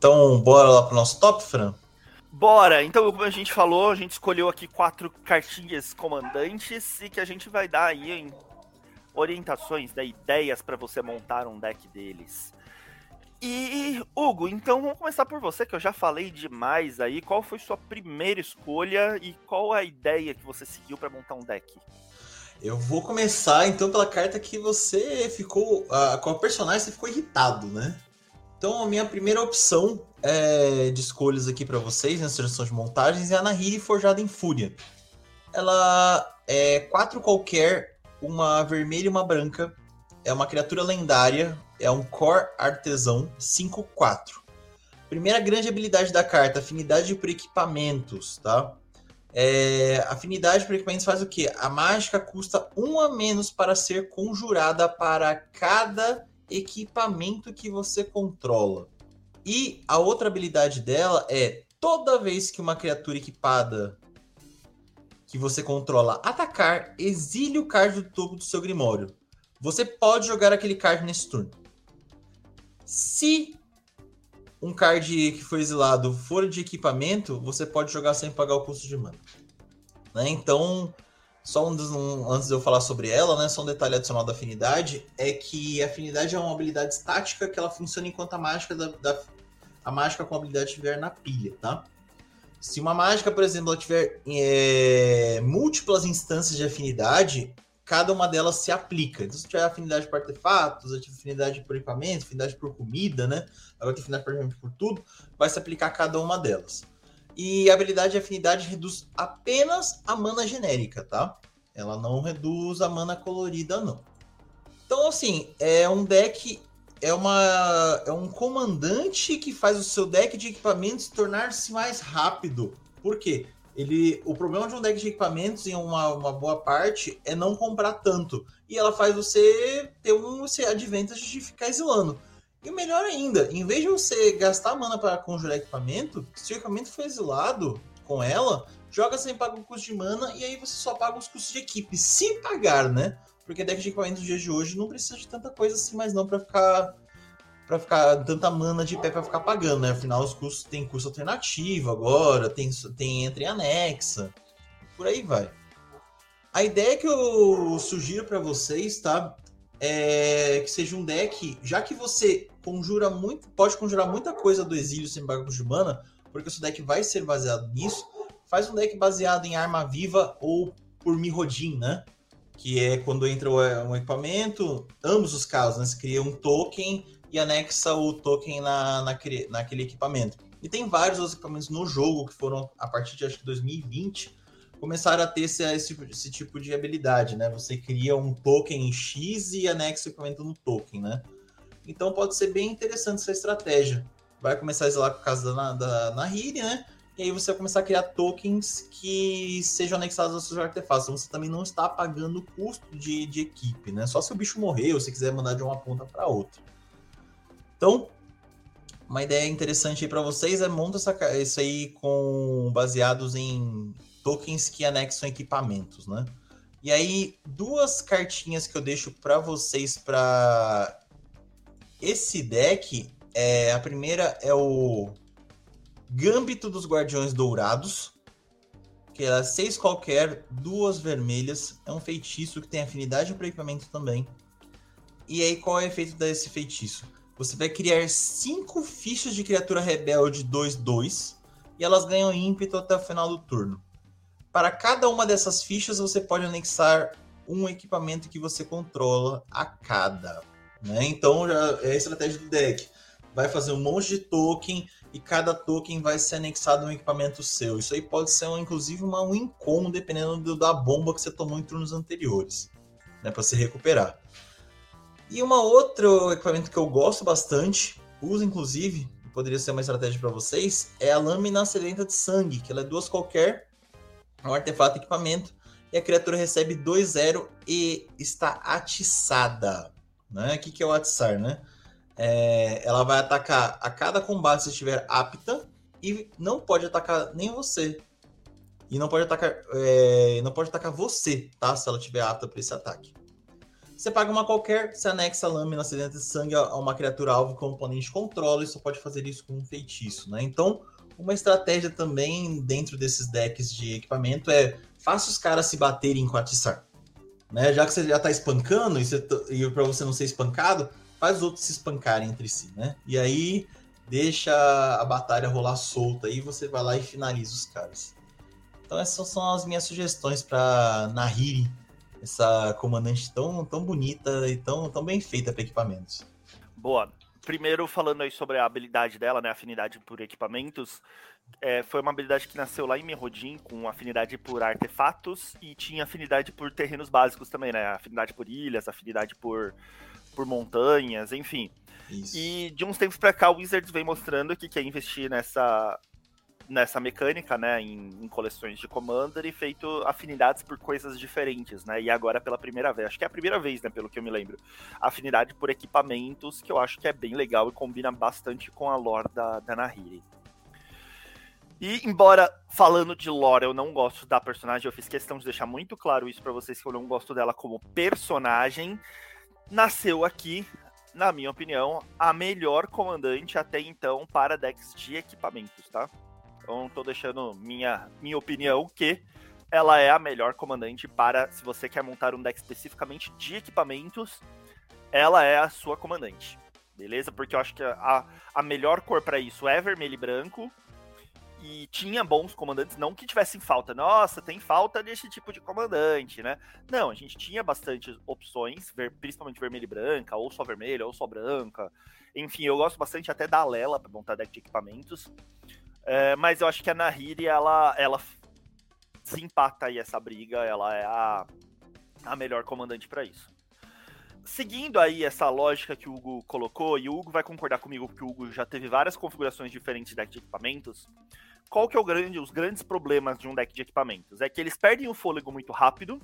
Então, bora lá pro nosso top, Fran? Bora! Então, como a gente falou, a gente escolheu aqui quatro cartinhas comandantes e que a gente vai dar aí em orientações, né, ideias para você montar um deck deles. E, Hugo, então vamos começar por você, que eu já falei demais aí. Qual foi sua primeira escolha e qual a ideia que você seguiu para montar um deck? Eu vou começar então pela carta que você ficou. Uh, com a personagem você ficou irritado, né? Então, a minha primeira opção é, de escolhas aqui para vocês, nessa seleção de montagens, é a Nahiri Forjada em Fúria. Ela é quatro qualquer, uma vermelha e uma branca. É uma criatura lendária, é um Core Artesão 5-4. Primeira grande habilidade da carta, afinidade por equipamentos, tá? É, afinidade por equipamentos faz o quê? A mágica custa um a menos para ser conjurada para cada equipamento que você controla. E a outra habilidade dela é toda vez que uma criatura equipada que você controla atacar, exile o card do topo do seu Grimório. Você pode jogar aquele card nesse turno. Se um card que foi exilado for de equipamento, você pode jogar sem pagar o custo de mana. Né? Então, só um, um, antes de eu falar sobre ela, né? Só um detalhe adicional da afinidade é que a afinidade é uma habilidade estática que ela funciona enquanto a mágica da, da a mágica com a habilidade estiver na pilha, tá? Se uma mágica, por exemplo, ela tiver é, múltiplas instâncias de afinidade, cada uma delas se aplica. Então, se tiver afinidade por artefatos, afinidade por equipamento, afinidade por comida, né? Agora tem afinidade por tudo, vai se aplicar cada uma delas. E habilidade de afinidade reduz apenas a mana genérica, tá? Ela não reduz a mana colorida, não. Então, assim, é um deck. É, uma, é um comandante que faz o seu deck de equipamentos tornar-se mais rápido. Por quê? Ele, o problema de um deck de equipamentos, em uma, uma boa parte, é não comprar tanto. E ela faz você ter um advantage de ficar exilando. E melhor ainda, em vez de você gastar mana para conjurar equipamento, se o equipamento for exilado com ela, joga sem pagar o custo de mana e aí você só paga os custos de equipe, se pagar, né? Porque deck de equipamento dos dias de hoje não precisa de tanta coisa assim, mas não para ficar para ficar tanta mana de pé para ficar pagando, né? Afinal, os custos tem custo alternativo agora, tem tem entre anexa, por aí vai. A ideia que eu sugiro para vocês, tá? É que seja um deck, já que você conjura muito, pode conjurar muita coisa do exílio sem bagulho de mana, porque o seu deck vai ser baseado nisso. Faz um deck baseado em arma viva ou por Mirrodin, né? Que é quando entra um equipamento, ambos os casos, né? Você cria um token e anexa o token na, naquele, naquele equipamento. E tem vários outros equipamentos no jogo que foram, a partir de acho que 2020, começaram a ter esse, esse, esse tipo de habilidade, né? Você cria um token X e anexa o equipamento no token, né? Então pode ser bem interessante essa estratégia. Vai começar a isolar com a casa da, da Nahiri, né? E aí você vai começar a criar tokens que sejam anexados aos seus artefatos. Então você também não está pagando o custo de, de equipe, né? Só se o bicho morrer ou se quiser mandar de uma ponta para outra. Então, uma ideia interessante aí para vocês é monta essa, isso aí com baseados em tokens que anexam equipamentos, né? E aí, duas cartinhas que eu deixo para vocês para esse deck. É, a primeira é o Gâmbito dos Guardiões Dourados, que é seis qualquer, duas vermelhas. É um feitiço que tem afinidade para equipamento também. E aí, qual é o efeito desse feitiço? Você vai criar cinco fichas de criatura rebelde 2-2 e elas ganham ímpeto até o final do turno. Para cada uma dessas fichas, você pode anexar um equipamento que você controla a cada. Né? Então já é a estratégia do deck. Vai fazer um monte de token e cada token vai ser anexado a um equipamento seu. Isso aí pode ser inclusive uma win-con, dependendo do, da bomba que você tomou em turnos anteriores, né, para se recuperar. E uma outro equipamento que eu gosto bastante, uso inclusive, poderia ser uma estratégia para vocês, é a lâmina sedenta de sangue, que ela é duas qualquer um artefato equipamento e a criatura recebe 2-0 e está atiçada. Né? O que, que é o atiçar, né? É, ela vai atacar a cada combate se estiver apta e não pode atacar nem você. E não pode atacar, é, não pode atacar você, tá? Se ela estiver apta para esse ataque. Você paga uma qualquer, se anexa a lâmina acidente de sangue a uma criatura alvo que o oponente controla e só pode fazer isso com um feitiço, né? Então, uma estratégia também dentro desses decks de equipamento é faça os caras se baterem com a Tissar. Né? Já que você já tá espancando e, você, e para você não ser espancado, faz os outros se espancarem entre si, né? E aí deixa a batalha rolar solta e você vai lá e finaliza os caras. Então essas são as minhas sugestões para Nahiri, essa comandante tão, tão bonita e tão, tão bem feita para equipamentos. Boa primeiro falando aí sobre a habilidade dela, né, afinidade por equipamentos, é, foi uma habilidade que nasceu lá em Mirrodin, com afinidade por artefatos e tinha afinidade por terrenos básicos também, né, afinidade por ilhas, afinidade por, por montanhas, enfim. Isso. E de uns tempos pra cá, o Wizards vem mostrando que quer investir nessa nessa mecânica, né, em, em, coleções de Commander e feito afinidades por coisas diferentes, né, e agora pela primeira vez, acho que é a primeira vez, né, pelo que eu me lembro, afinidade por equipamentos, que eu acho que é bem legal e combina bastante com a lore da, da Nahiri. E embora falando de lore eu não gosto da personagem, eu fiz questão de deixar muito claro isso para vocês que eu não gosto dela como personagem, nasceu aqui na minha opinião, a melhor comandante até então para decks de equipamentos, tá? Então tô deixando minha, minha opinião que ela é a melhor comandante para se você quer montar um deck especificamente de equipamentos, ela é a sua comandante. Beleza? Porque eu acho que a, a melhor cor para isso é vermelho e branco. E tinha bons comandantes, não que tivessem falta. Nossa, tem falta desse tipo de comandante, né? Não, a gente tinha bastante opções, principalmente vermelho e branca, ou só vermelha, ou só branca. Enfim, eu gosto bastante até da Lela para montar deck de equipamentos. É, mas eu acho que a Nahiri, ela, ela desempata aí essa briga, ela é a, a melhor comandante para isso. Seguindo aí essa lógica que o Hugo colocou, e o Hugo vai concordar comigo que o Hugo já teve várias configurações diferentes de deck de equipamentos, qual que é o grande, os grandes problemas de um deck de equipamentos? É que eles perdem o fôlego muito rápido,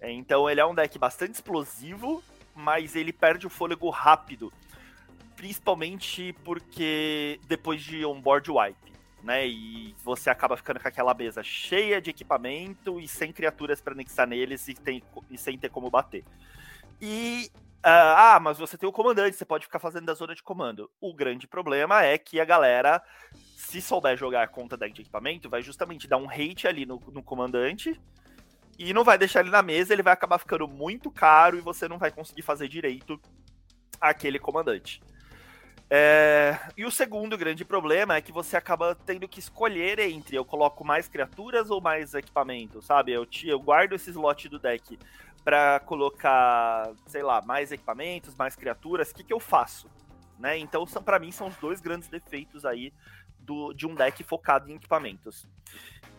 é, então ele é um deck bastante explosivo, mas ele perde o fôlego rápido principalmente porque depois de um board wipe, né? E você acaba ficando com aquela mesa cheia de equipamento e sem criaturas para anexar neles e, tem, e sem ter como bater. E Uh, ah, mas você tem o comandante, você pode ficar fazendo da zona de comando. O grande problema é que a galera, se souber jogar contra deck de equipamento, vai justamente dar um hate ali no, no, comandante e não vai deixar ele na mesa, ele vai acabar ficando muito caro e você não vai conseguir fazer direito aquele comandante. É... E o segundo grande problema é que você acaba tendo que escolher entre eu coloco mais criaturas ou mais equipamentos, sabe? Eu, te, eu guardo esse slot do deck para colocar, sei lá, mais equipamentos, mais criaturas, o que, que eu faço? Né? Então, para mim, são os dois grandes defeitos aí do, de um deck focado em equipamentos.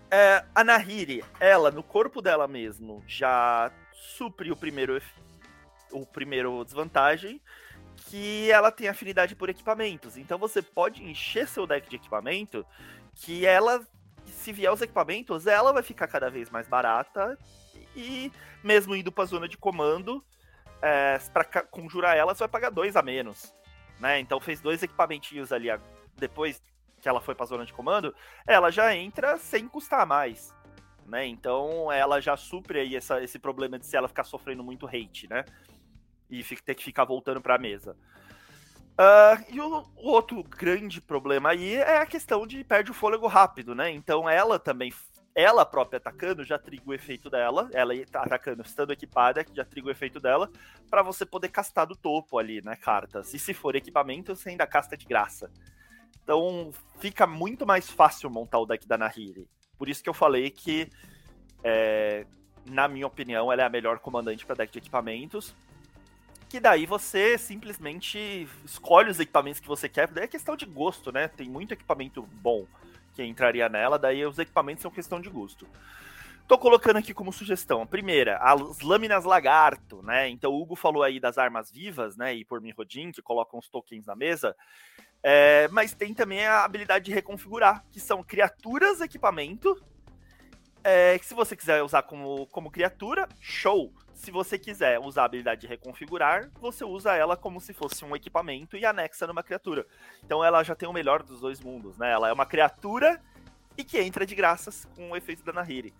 É, a Nahiri, ela, no corpo dela mesmo, já supre o primeiro, o primeiro desvantagem, que ela tem afinidade por equipamentos. Então você pode encher seu deck de equipamento que ela, se vier os equipamentos, ela vai ficar cada vez mais barata e mesmo indo para a zona de comando, é, para conjurar ela, você vai pagar dois a menos. Né? Então fez dois equipamentinhos ali depois que ela foi para a zona de comando, ela já entra sem custar mais. né? Então ela já supre aí essa, esse problema de se ela ficar sofrendo muito hate, né? E ter que ficar voltando para a mesa. Uh, e o, o, outro grande problema aí é a questão de perde o fôlego rápido, né? Então ela também, ela própria atacando, já triga o efeito dela, ela tá atacando estando equipada, já triga o efeito dela, para você poder castar do topo ali, né, cartas. E se for equipamento, você ainda casta de graça. Então fica muito mais fácil montar o deck da Nahiri. Por isso que eu falei que, é, na minha opinião, ela é a melhor comandante para deck de equipamentos que daí você simplesmente escolhe os equipamentos que você quer, daí é questão de gosto, né? Tem muito equipamento bom que entraria nela, daí os equipamentos são questão de gosto. Tô colocando aqui como sugestão. A primeira, as lâminas lagarto, né? Então o Hugo falou aí das armas vivas, né? E por Rodin, que colocam os tokens na mesa. É, mas tem também a habilidade de reconfigurar, que são criaturas equipamento. É, que se você quiser usar como, como criatura, show se você quiser usar a habilidade de reconfigurar, você usa ela como se fosse um equipamento e anexa numa criatura. Então ela já tem o melhor dos dois mundos, né? Ela é uma criatura e que entra de graças com o efeito da Nahiri.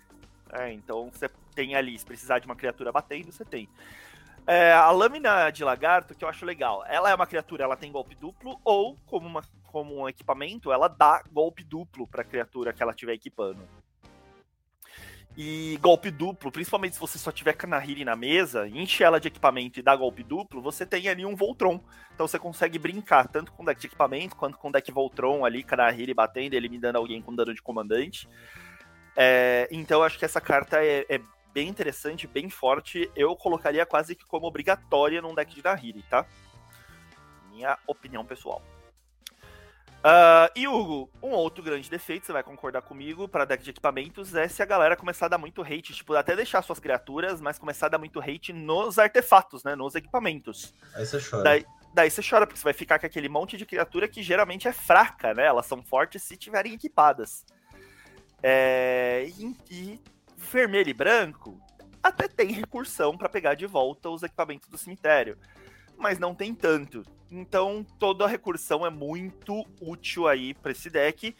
É, então você tem ali, se precisar de uma criatura batendo, você tem. É, a lâmina de lagarto, que eu acho legal, ela é uma criatura, ela tem golpe duplo, ou como, uma, como um equipamento, ela dá golpe duplo para a criatura que ela estiver equipando. E golpe duplo, principalmente se você só tiver Kanahiri na mesa, enche ela de equipamento e dá golpe duplo, você tem ali um Voltron. Então você consegue brincar tanto com deck de equipamento quanto com deck Voltron ali, Kanahiri batendo, eliminando alguém com dano de comandante. É, então eu acho que essa carta é, é, bem interessante, bem forte. Eu colocaria quase que como obrigatória num deck de Nahiri, tá? Minha opinião pessoal. Uh, e Hugo, um outro grande defeito, você vai concordar comigo, para deck de equipamentos, é se a galera começar a dar muito hate, tipo, até deixar suas criaturas, mas começar a dar muito hate nos artefatos, né? Nos equipamentos. Aí você chora. Daí, daí você chora, porque você vai ficar com aquele monte de criatura que geralmente é fraca, né? Elas são fortes se tiverem equipadas. É, e, e vermelho e branco até tem recursão para pegar de volta os equipamentos do cemitério mas não tem tanto. Então toda a recursão é muito útil aí para esse deck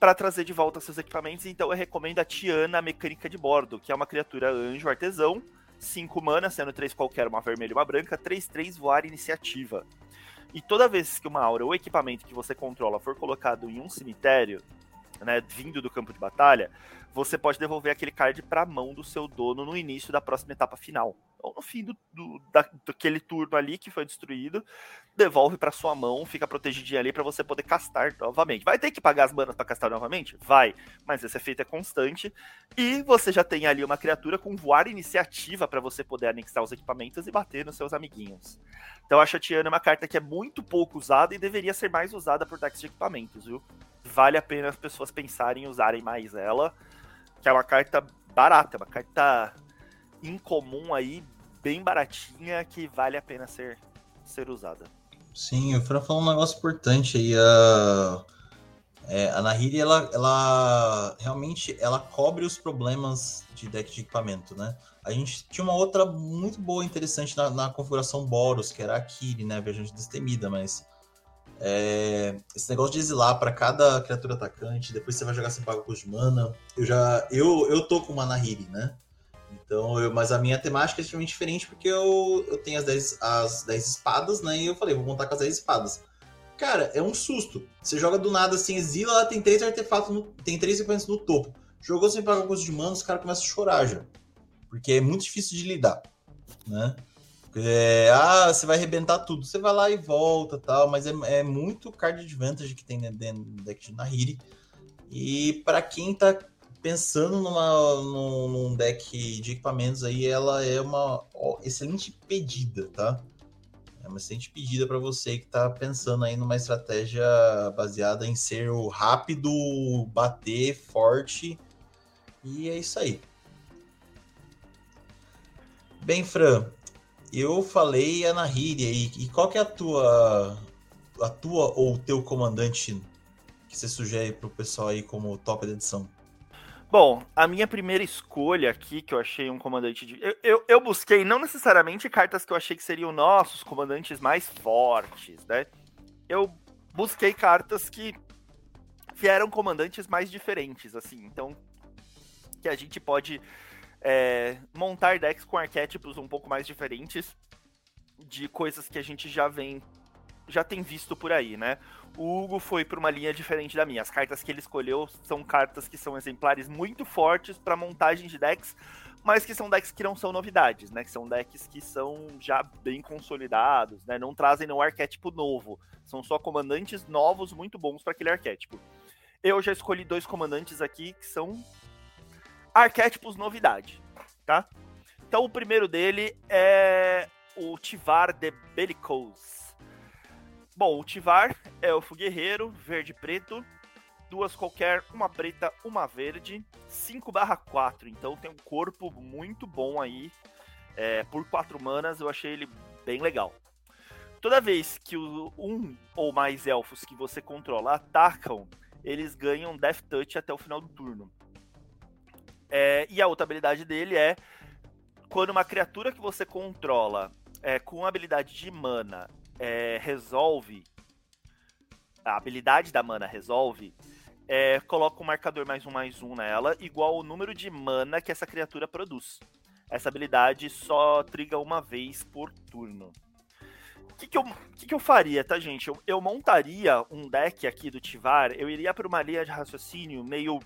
para trazer de volta seus equipamentos. Então eu recomendo a Tiana Mecânica de Bordo, que é uma criatura anjo artesão, 5 mana, sendo 3 qualquer, uma vermelha e uma branca, 3-3 voar iniciativa. E toda vez que uma aura ou equipamento que você controla for colocado em um cemitério, né, vindo do campo de batalha, você pode devolver aquele card para a mão do seu dono no início da próxima etapa final ou no fim do, do da, daquele turno ali que foi destruído, devolve para sua mão, fica protegidinho ali para você poder castar novamente. Vai ter que pagar as manas para castar novamente? Vai, mas esse efeito é constante e você já tem ali uma criatura com voar iniciativa para você poder anexar os equipamentos e bater nos seus amiguinhos. Então a Tiana é uma carta que é muito pouco usada e deveria ser mais usada por decks de equipamentos, viu? Vale a pena as pessoas pensarem em usarem mais ela, que é uma carta barata, uma carta incomum aí, bem baratinha, que vale a pena ser, ser usada. Sim, o Fran falou um negócio importante aí. A, é, a Nahiri, ela, ela realmente ela cobre os problemas de deck de equipamento, né? A gente tinha uma outra muito boa, interessante na, na configuração Boros, que era a Kiri, né? Viajante destemida, mas é, esse negócio de exilar para cada criatura atacante, depois você vai jogar sem pago custo de mana. Eu já. Eu, eu tô com uma Nahiri, né? Então, eu, mas a minha temática é extremamente diferente porque eu, eu tenho as 10, as 10 espadas, né? E eu falei, vou montar com as 10 espadas. Cara, é um susto. Você joga do nada assim, exila, ela tem três artefatos, no, tem três equipamentos no topo. Jogou sem pagar custo de mana, os caras começam a chorar já. Porque é muito difícil de lidar, né? É, ah, você vai arrebentar tudo. Você vai lá e volta tal, mas é, é muito card advantage que tem dentro do deck de Nahiri. E para quem tá pensando numa, num, num, deck de equipamentos aí, ela é uma ó, excelente pedida, tá? É uma excelente pedida para você que está pensando aí numa estratégia baseada em ser o rápido, bater forte. E é isso aí. Bem, Fran, eu falei a Nahiri aí. E qual que é a tua, a tua ou o teu comandante que você sugere para o pessoal aí como top da edição? Bom, a minha primeira escolha aqui, que eu achei um comandante de. Eu, eu, eu, busquei não necessariamente cartas que eu achei que seriam nossos comandantes mais fortes, né? Eu busquei cartas que, que eram comandantes mais diferentes, assim. Então, que a gente pode é, montar decks com arquétipos um pouco mais diferentes de coisas que a gente já vem já tem visto por aí, né? O Hugo foi para uma linha diferente da minha. As cartas que ele escolheu são cartas que são exemplares muito fortes para montagem de decks, mas que são decks que não são novidades, né? Que são decks que são já bem consolidados, né? Não trazem nenhum arquétipo novo. São só comandantes novos muito bons para aquele arquétipo. Eu já escolhi dois comandantes aqui que são arquétipos novidade, tá? Então o primeiro dele é o Tivar de Bellicose. Bom, o Tivar é o guerreiro, verde preto, duas qualquer, uma preta, uma verde, 5 barra 4, então tem um corpo muito bom aí, é, por 4 manas eu achei ele bem legal. Toda vez que o, um ou mais elfos que você controla atacam, eles ganham Death Touch até o final do turno. É, e a outra habilidade dele é quando uma criatura que você controla é, com habilidade de mana é, resolve. A habilidade da mana resolve. É, coloca um marcador mais um mais um nela, igual o número de mana que essa criatura produz. Essa habilidade só triga uma vez por turno. O que, que, eu, que, que eu faria, tá, gente? Eu, eu montaria um deck aqui do Tivar, eu iria para uma linha de raciocínio meio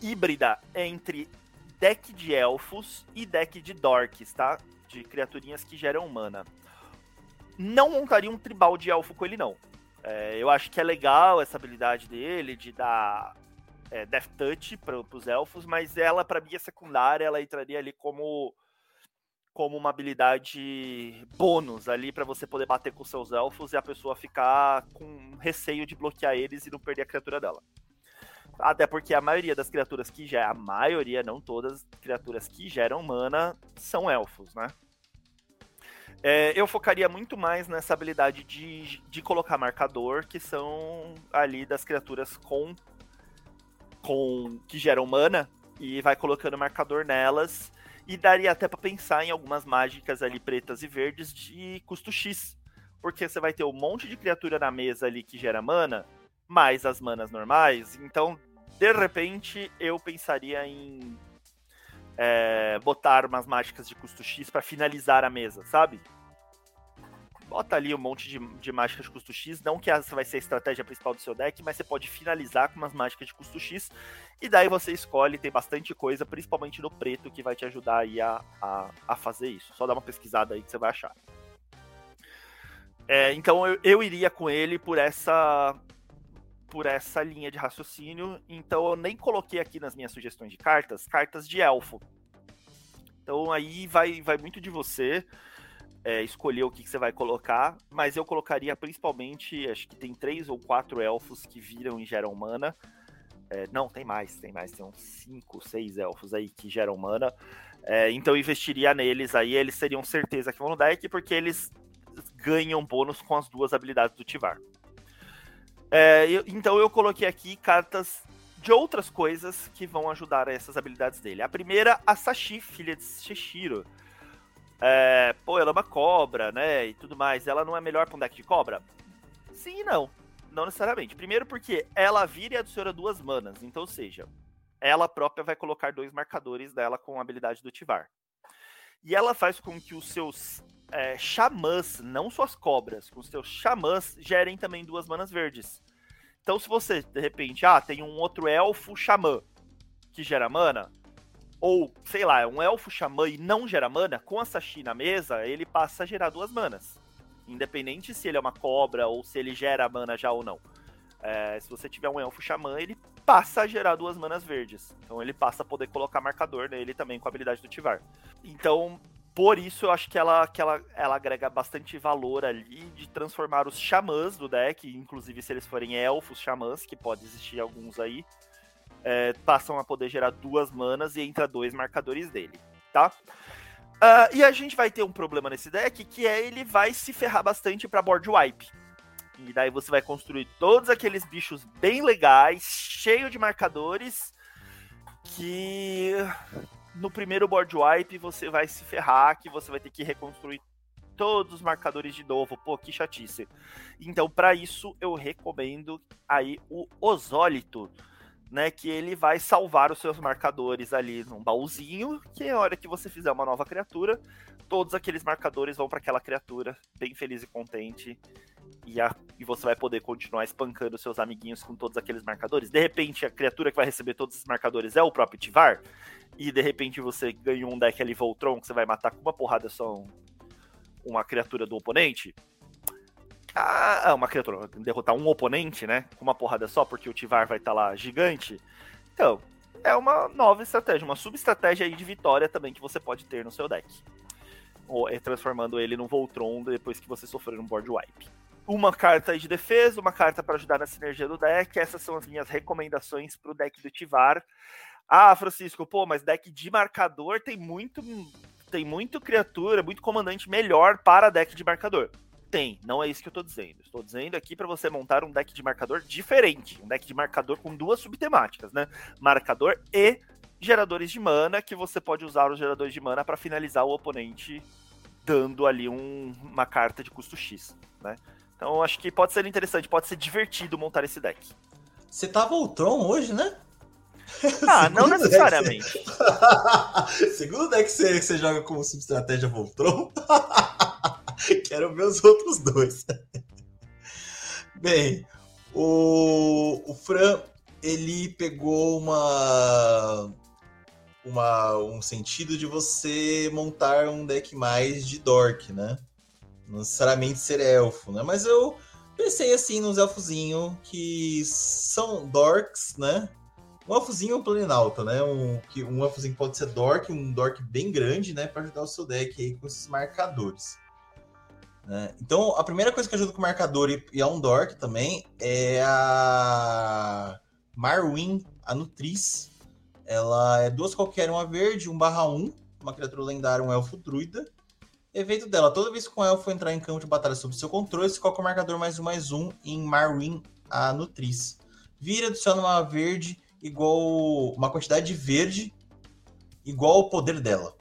híbrida entre deck de elfos e deck de dorks, tá? De criaturinhas que geram mana. Não montaria um tribal de elfo com ele, não. É, eu acho que é legal essa habilidade dele de dar é, Death Touch para os elfos, mas ela, para mim, é secundária. Ela entraria ali como, como uma habilidade bônus ali para você poder bater com seus elfos e a pessoa ficar com receio de bloquear eles e não perder a criatura dela. Até porque a maioria das criaturas que já. A maioria, não todas, criaturas que geram mana são elfos, né? É, eu focaria muito mais nessa habilidade de, de colocar marcador, que são ali das criaturas com. com que geram mana. E vai colocando marcador nelas. E daria até para pensar em algumas mágicas ali pretas e verdes de custo X. Porque você vai ter um monte de criatura na mesa ali que gera mana mais as manas normais. Então, de repente, eu pensaria em é, botar umas mágicas de custo X para finalizar a mesa, sabe? Bota ali um monte de, de mágicas de custo X, não que essa vai ser a estratégia principal do seu deck, mas você pode finalizar com umas mágicas de custo X, e daí você escolhe, tem bastante coisa, principalmente no preto, que vai te ajudar aí a, a, a fazer isso. Só dá uma pesquisada aí que você vai achar. É, então eu, eu iria com ele por essa por essa linha de raciocínio, então eu nem coloquei aqui nas minhas sugestões de cartas, cartas de elfo. Então aí vai, vai muito de você é, escolher o que, que, você vai colocar, mas eu colocaria principalmente, acho que tem três ou quatro elfos que viram e geram mana. É, não, tem mais, tem mais, tem uns cinco, seis elfos aí que geram mana. É, então eu investiria neles aí, eles seriam certeza que vão no deck, porque eles ganham bônus com as duas habilidades do Tivar. É, eu, então eu coloquei aqui cartas de outras coisas que vão ajudar essas habilidades dele. A primeira, a Sashi, filha de Shishiro. É, pô, ela é uma cobra, né? E tudo mais. Ela não é melhor pra um deck de cobra? Sim e não. Não necessariamente. Primeiro porque ela vira e adiciona duas manas. Então, ou seja, ela própria vai colocar dois marcadores dela com a habilidade do Tivar. E ela faz com que os seus é, xamãs, não suas cobras, com seus xamãs gerem também duas manas verdes. Então, se você, de repente, ah, tem um outro elfo xamã que gera mana, ou, sei lá, é um elfo xamã e não gera mana, com a Sashi na mesa, ele passa a gerar duas manas. Independente se ele é uma cobra ou se ele gera mana já ou não. É, se você tiver um elfo xamã, ele passa a gerar duas manas verdes. Então ele passa a poder colocar marcador nele também com a habilidade do Tivar. Então, por isso eu acho que ela, que ela, ela agrega bastante valor ali de transformar os xamãs do deck, inclusive se eles forem elfos xamãs, que pode existir alguns aí, é, passam a poder gerar duas manas e entra dois marcadores dele, tá? Uh, e a gente vai ter um problema nesse deck, que é ele vai se ferrar bastante para board wipe. E daí você vai construir todos aqueles bichos bem legais, cheio de marcadores, que no primeiro board wipe você vai se ferrar, que você vai ter que reconstruir todos os marcadores de novo. Pô, que chatice. Então, para isso, eu recomendo aí o Osólito né, que ele vai salvar os seus marcadores ali num baúzinho, que a hora que você fizer uma nova criatura, todos aqueles marcadores vão para aquela criatura, bem feliz e contente, e, a, e você vai poder continuar espancando seus amiguinhos com todos aqueles marcadores. De repente, a criatura que vai receber todos esses marcadores é o próprio Tivar, e de repente você ganha um deck ali Voltron que você vai matar com uma porrada só um, uma criatura do oponente. Ah, uma criatura, derrotar um oponente, né? Com uma porrada só, porque o Tivar vai estar tá lá gigante. Então, é uma nova estratégia, uma sub-estratégia aí de vitória também que você pode ter no seu deck. É transformando ele num Voltron depois que você sofrer um board wipe uma carta de defesa, uma carta para ajudar na sinergia do deck. Essas são as minhas recomendações para o deck do Tivar. Ah, Francisco, pô, mas deck de marcador tem muito tem muito criatura, muito comandante melhor para deck de marcador. Tem, não é isso que eu estou dizendo. Estou dizendo aqui para você montar um deck de marcador diferente, um deck de marcador com duas subtemáticas, né? Marcador e geradores de mana, que você pode usar os geradores de mana para finalizar o oponente dando ali um, uma carta de custo X, né? Então acho que pode ser interessante, pode ser divertido montar esse deck. Você tá Voltron hoje, né? Ah, não necessariamente. Você... Segundo deck que você, que você joga como substratégia Voltron, quero ver os outros dois. Bem, o, o Fran, ele pegou uma, uma um sentido de você montar um deck mais de Dork, né? Não necessariamente ser elfo, né? Mas eu pensei assim nos elfozinhos que são dorks, né? Um elfozinho planinalta, né? Um, que, um elfozinho pode ser dork, um dork bem grande, né? Para ajudar o seu deck aí com esses marcadores. Né? Então, a primeira coisa que ajuda com o marcador e, e é um dork também é a Marwin, a Nutriz. Ela é duas qualquer, uma verde, 1 barra 1, uma criatura lendária, um elfo druida. Efeito dela, toda vez que um elfo entrar em campo de batalha sob seu controle, você coloca o marcador mais um mais um em Marwin, a Nutriz. Vira, adiciona uma verde igual. uma quantidade de verde igual ao poder dela.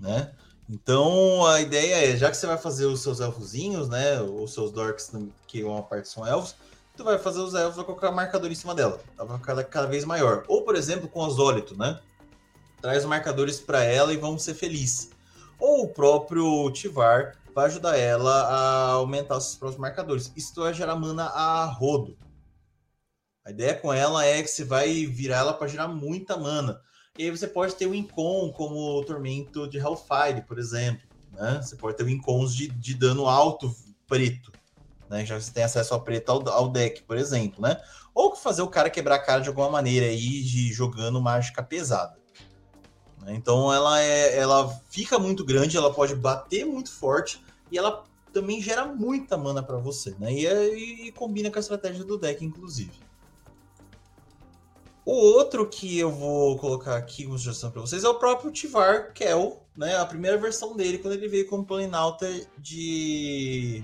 Né? Então a ideia é, já que você vai fazer os seus elfozinhos, né? Os seus dorks, que uma parte são elfos, tu vai fazer os elfos, vai colocar marcador em cima dela. Ela vai ficar cada vez maior. Ou, por exemplo, com os ólito, né? Traz marcadores para ela e vamos ser felizes ou o próprio Tivar vai ajudar ela a aumentar os seus próprios marcadores. Isso vai gerar mana a rodo. A ideia com ela é que você vai virar ela para gerar muita mana. E aí você pode ter um Incon como o Tormento de Hellfire, por exemplo. Né? Você pode ter o Incons de, de dano alto preto. Né? Já você tem acesso a preto ao, ao, deck, por exemplo. Né? Ou fazer o cara quebrar a cara de alguma maneira aí, de, jogando mágica pesada. Né? Então ela, é, ela fica muito grande, ela pode bater muito forte e ela também gera muita mana para você, né? E, é, e, combina com a estratégia do deck, inclusive. O outro que eu vou colocar aqui como sugestão para vocês é o próprio Tivar Kel, né? A primeira versão dele quando ele veio como Planinauta de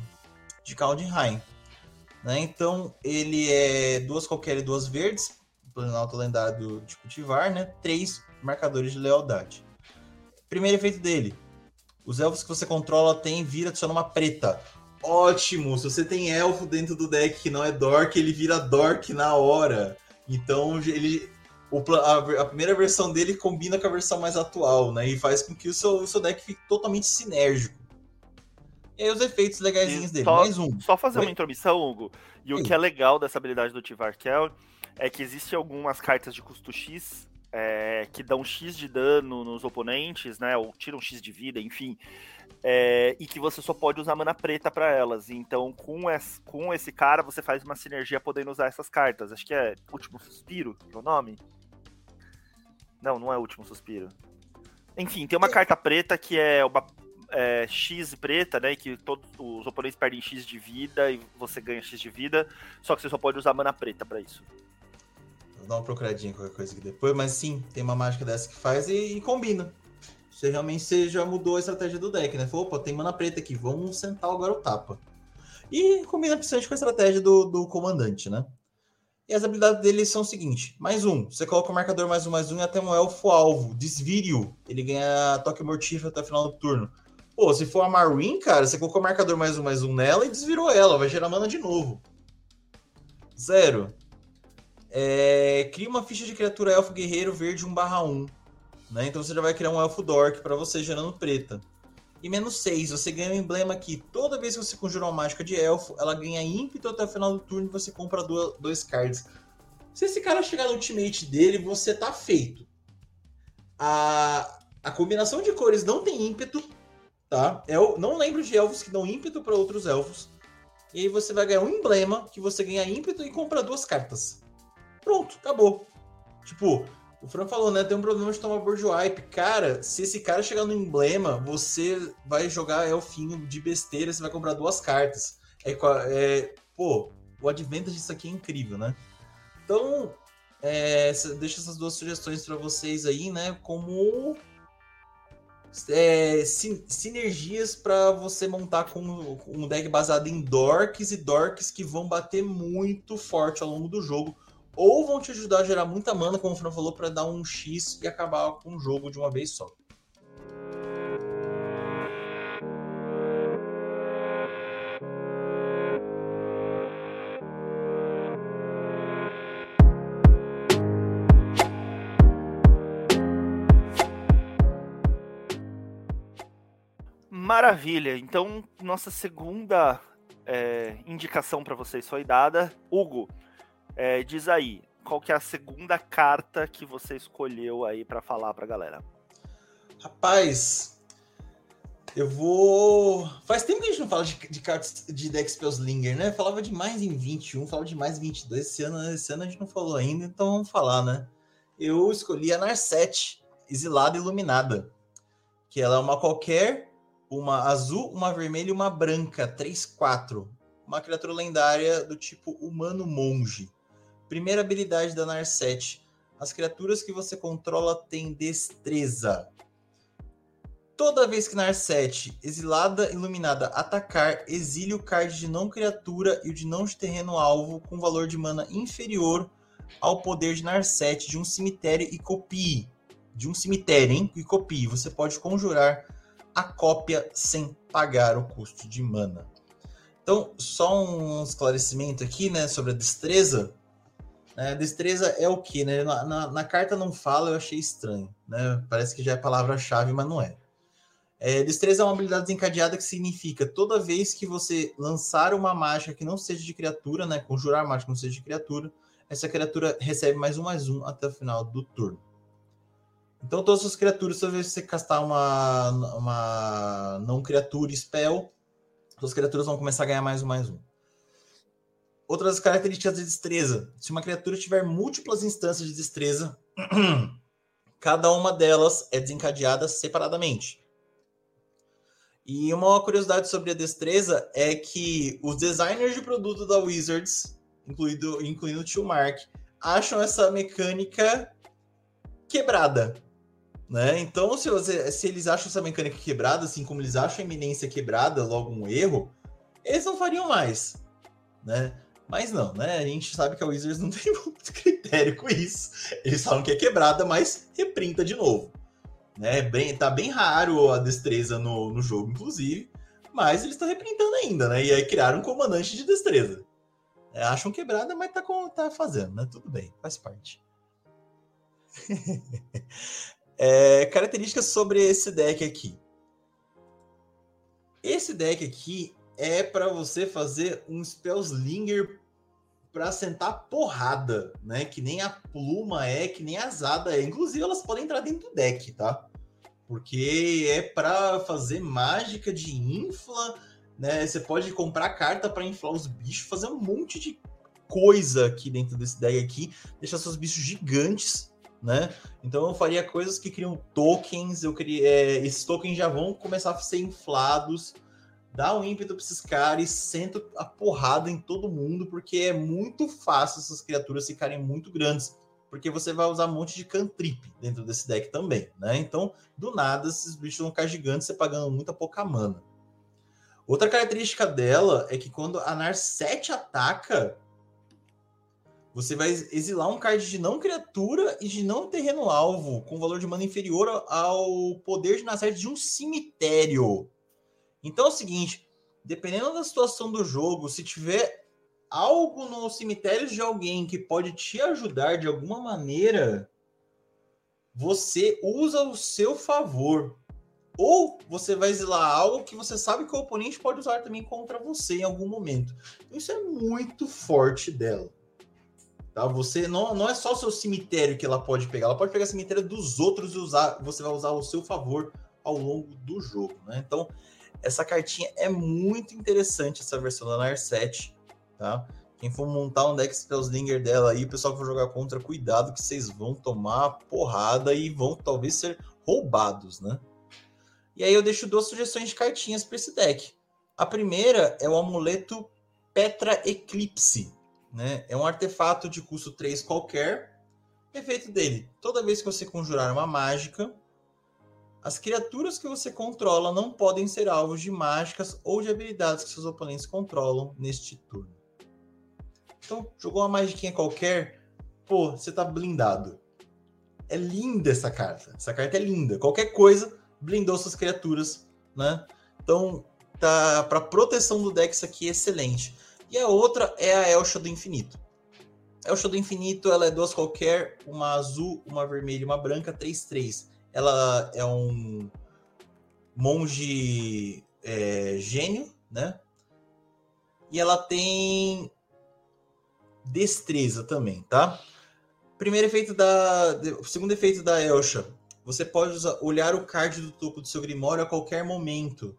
de Kaldheim. Né? Então ele é duas qualquer e duas verdes, Planinauta lendário de cultivar, né? Três marcadores de lealdade. Primeiro efeito dele: os elfos que você controla tem vira adiciona uma preta. Ótimo! Se você tem elfo dentro do deck que não é Dork, ele vira Dork na hora. Então ele. O, a, a, primeira versão dele combina com a versão mais atual, né? E faz com que o seu, o seu deck fique totalmente sinérgico. E aí os efeitos legaisinhos dele. Só, Mais um. Só fazer Oi? uma intromissão, Hugo. E Oi. o que é legal dessa habilidade do Tivarkel é que existe algumas cartas de custo X é, que dão X de dano nos oponentes, né? Ou tiram X de vida, enfim. É, e que você só pode usar mana preta para elas. Então, com esse, com esse cara, você faz uma sinergia podendo usar essas cartas. Acho que é Último Suspiro, é o nome? Não, não é Último Suspiro. Enfim, tem uma carta preta que é uma é, X preta, né? Que todos os oponentes perdem X de vida e você ganha X de vida. Só que você só pode usar mana preta para isso. Vou dar uma procuradinha qualquer coisa aqui depois, mas sim, tem uma mágica dessa que faz e, e combina. Você realmente você já mudou a estratégia do deck, né? Falou, opa, tem mana preta aqui, vamos sentar agora o tapa. E combina principalmente com a estratégia do, do comandante, né? E as habilidades dele são o seguinte: mais um, você coloca o marcador mais um, mais um e até um elfo alvo, desvire-o. Ele ganha toque mortífero até o final do turno. Pô, se for a Marwin, cara, você colocou o marcador mais um, mais um nela e desvirou ela, vai gerar mana de novo. Zero. é, cria uma ficha de criatura elfo guerreiro verde 1/1. Né? Então você já vai criar um elfo dork para você gerando preta. E menos 6, você ganha um emblema que toda vez que você conjura uma mágica de elfo, ela ganha ímpeto até o final do turno e você compra dois cards. Se esse cara chegar no ultimate dele, você tá feito. A, a combinação de cores não tem ímpeto, tá? Eu não lembro de elfos que dão ímpeto para outros elfos. E aí você vai ganhar um emblema que você ganha ímpeto e compra duas cartas. Pronto, acabou. Tipo, o Fran falou, né? Tem um problema de tomar board wipe. Cara, se esse cara chegar no emblema, você vai jogar elfinho de besteira, você vai comprar duas cartas. É, é pô, o advantage disso aqui é incrível, né? Então, é, deixa essas duas sugestões para vocês aí, né? Como é, sinergias para você montar com um deck baseado em dorks e dorks que vão bater muito forte ao longo do jogo ou vão te ajudar a gerar muita mana, como o Fran falou, para dar um X e acabar com o jogo de uma vez só. Maravilha. Então, nossa segunda é, indicação para vocês foi dada. Hugo, é, diz aí, qual que é a segunda carta que você escolheu aí para falar pra galera? Rapaz, eu vou. Faz tempo que a gente não fala de, de cartas de deck Spellslinger, né? Falava demais em 21, falava demais em 22. Esse ano, esse ano a gente não falou ainda, então vamos falar, né? Eu escolhi a Narset, exilada iluminada. Que ela é uma qualquer, uma azul, uma vermelha e uma branca, 3-4. Uma criatura lendária do tipo humano monge. Primeira habilidade da Narset. As criaturas que você controla têm destreza. Toda vez que Narset, exilada iluminada, atacar, exile o card de não criatura e o de não de terreno alvo com valor de mana inferior ao poder de Narset de um cemitério e copie. De um cemitério, hein? E copie. Você pode conjurar a cópia sem pagar o custo de mana. Então, só um esclarecimento aqui, né, sobre a destreza. É, destreza é o que, né? Na, na, na, carta não fala, eu achei estranho, né? Parece que já é palavra-chave, mas não é. é. Destreza é uma habilidade desencadeada que significa toda vez que você lançar uma mágica que não seja de criatura, né? Conjurar mágica que não seja de criatura, essa criatura recebe mais um mais um até o final do turno. Então, todas as criaturas, que você castar uma, uma não criatura spell, as criaturas vão começar a ganhar mais um mais um. Outras características de destreza. Se uma criatura tiver múltiplas instâncias de destreza, cada uma delas é desencadeada separadamente. E uma curiosidade sobre a destreza é que os designers de produto da Wizards, incluído, incluindo o Tio Mark, acham essa mecânica quebrada. Né? Então, se, se eles acham essa mecânica quebrada, assim como eles acham a eminência quebrada, logo um erro, eles não fariam mais. Né? Mas não, né? A gente sabe que a Wizards não tem muito critério com isso. Eles falam que é quebrada, mas reprinta de novo. Né? Bem, tá bem raro a destreza no, no jogo, inclusive. Mas eles estão reprintando ainda, né? E aí criaram um comandante de destreza. É, acham quebrada, mas tá, com, tá fazendo, né? Tudo bem, faz parte. é, características sobre esse deck aqui. Esse deck aqui é para você fazer um Spellslinger para sentar porrada, né? Que nem a pluma é, que nem a azada é. Inclusive, elas podem entrar dentro do deck, tá? Porque é para fazer mágica de infla, né? Você pode comprar carta para inflar os bichos, fazer um monte de coisa aqui dentro desse deck aqui, deixar seus bichos gigantes, né? Então eu faria coisas que criam tokens, eu queria, é, esses tokens já vão começar a ser inflados dá um ímpeto para esses caras, senta a porrada em todo mundo, porque é muito fácil essas criaturas ficarem muito grandes, porque você vai usar um monte de cantrip dentro desse deck também, né? Então, do nada, esses bichos vão ficar gigantes, você pagando muita pouca mana. Outra característica dela é que quando a Narset ataca, você vai exilar um card de não criatura e de não terreno alvo, com valor de mana inferior ao poder de Narset de um cemitério. Então é o seguinte, dependendo da situação do jogo, se tiver algo no cemitério de alguém que pode te ajudar de alguma maneira, você usa ao seu favor. Ou você vai exilar algo que você sabe que o oponente pode usar também contra você em algum momento. Então, isso é muito forte dela. Tá? Você não, não é só o seu cemitério que ela pode pegar, ela pode pegar o cemitério dos outros e usar, você vai usar ao seu favor ao longo do jogo. Né? Então, essa cartinha é muito interessante, essa versão da Narset. Tá? Quem for montar um deck Spellslinger dela aí, o pessoal que for jogar contra, cuidado que vocês vão tomar porrada e vão talvez ser roubados, né? E aí eu deixo duas sugestões de cartinhas para esse deck. A primeira é o amuleto Petra Eclipse. Né? É um artefato de custo 3 qualquer. Efeito dele: toda vez que você conjurar uma mágica, as criaturas que você controla não podem ser alvos de mágicas ou de habilidades que seus oponentes controlam neste turno. Então, jogou uma magiquinha qualquer, pô, você tá blindado. É linda essa carta. Essa carta é linda. Qualquer coisa blindou suas criaturas, né? Então, tá para proteção do deck isso aqui é excelente. E a outra é a Elcha do Infinito. A Elcha do Infinito, ela é duas qualquer, uma azul, uma vermelha e uma branca, 3-3. Ela é um monge é, gênio, né? E ela tem destreza também, tá? Primeiro efeito da. Segundo efeito da Elcha você pode usar, olhar o card do topo do seu Grimório a qualquer momento.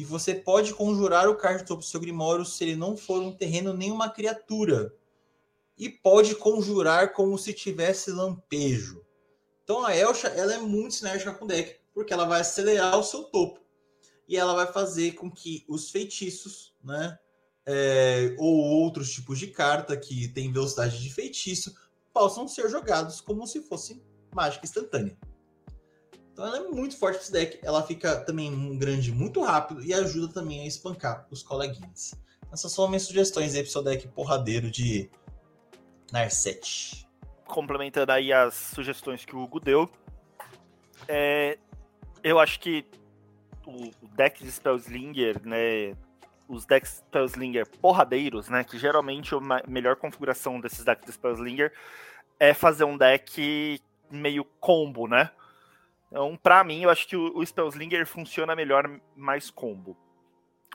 E você pode conjurar o card do do seu Grimório se ele não for um terreno nem uma criatura. E pode conjurar como se tivesse lampejo. Então a Elcha ela é muito sinérgica com o deck, porque ela vai acelerar o seu topo. E ela vai fazer com que os feitiços, né? É, ou outros tipos de carta que tem velocidade de feitiço possam ser jogados como se fosse mágica instantânea. Então ela é muito forte esse deck. Ela fica também grande muito rápido e ajuda também a espancar os coleguinhas. Essas são minhas sugestões aí pro seu deck porradeiro de Narset. Complementando aí as sugestões que o Hugo deu, é, eu acho que o deck de Spellslinger, né, os decks Spellslinger porradeiros, né, que geralmente a melhor configuração desses decks de Spellslinger é fazer um deck meio combo, né? Então, para mim, eu acho que o, o Spellslinger funciona melhor mais combo.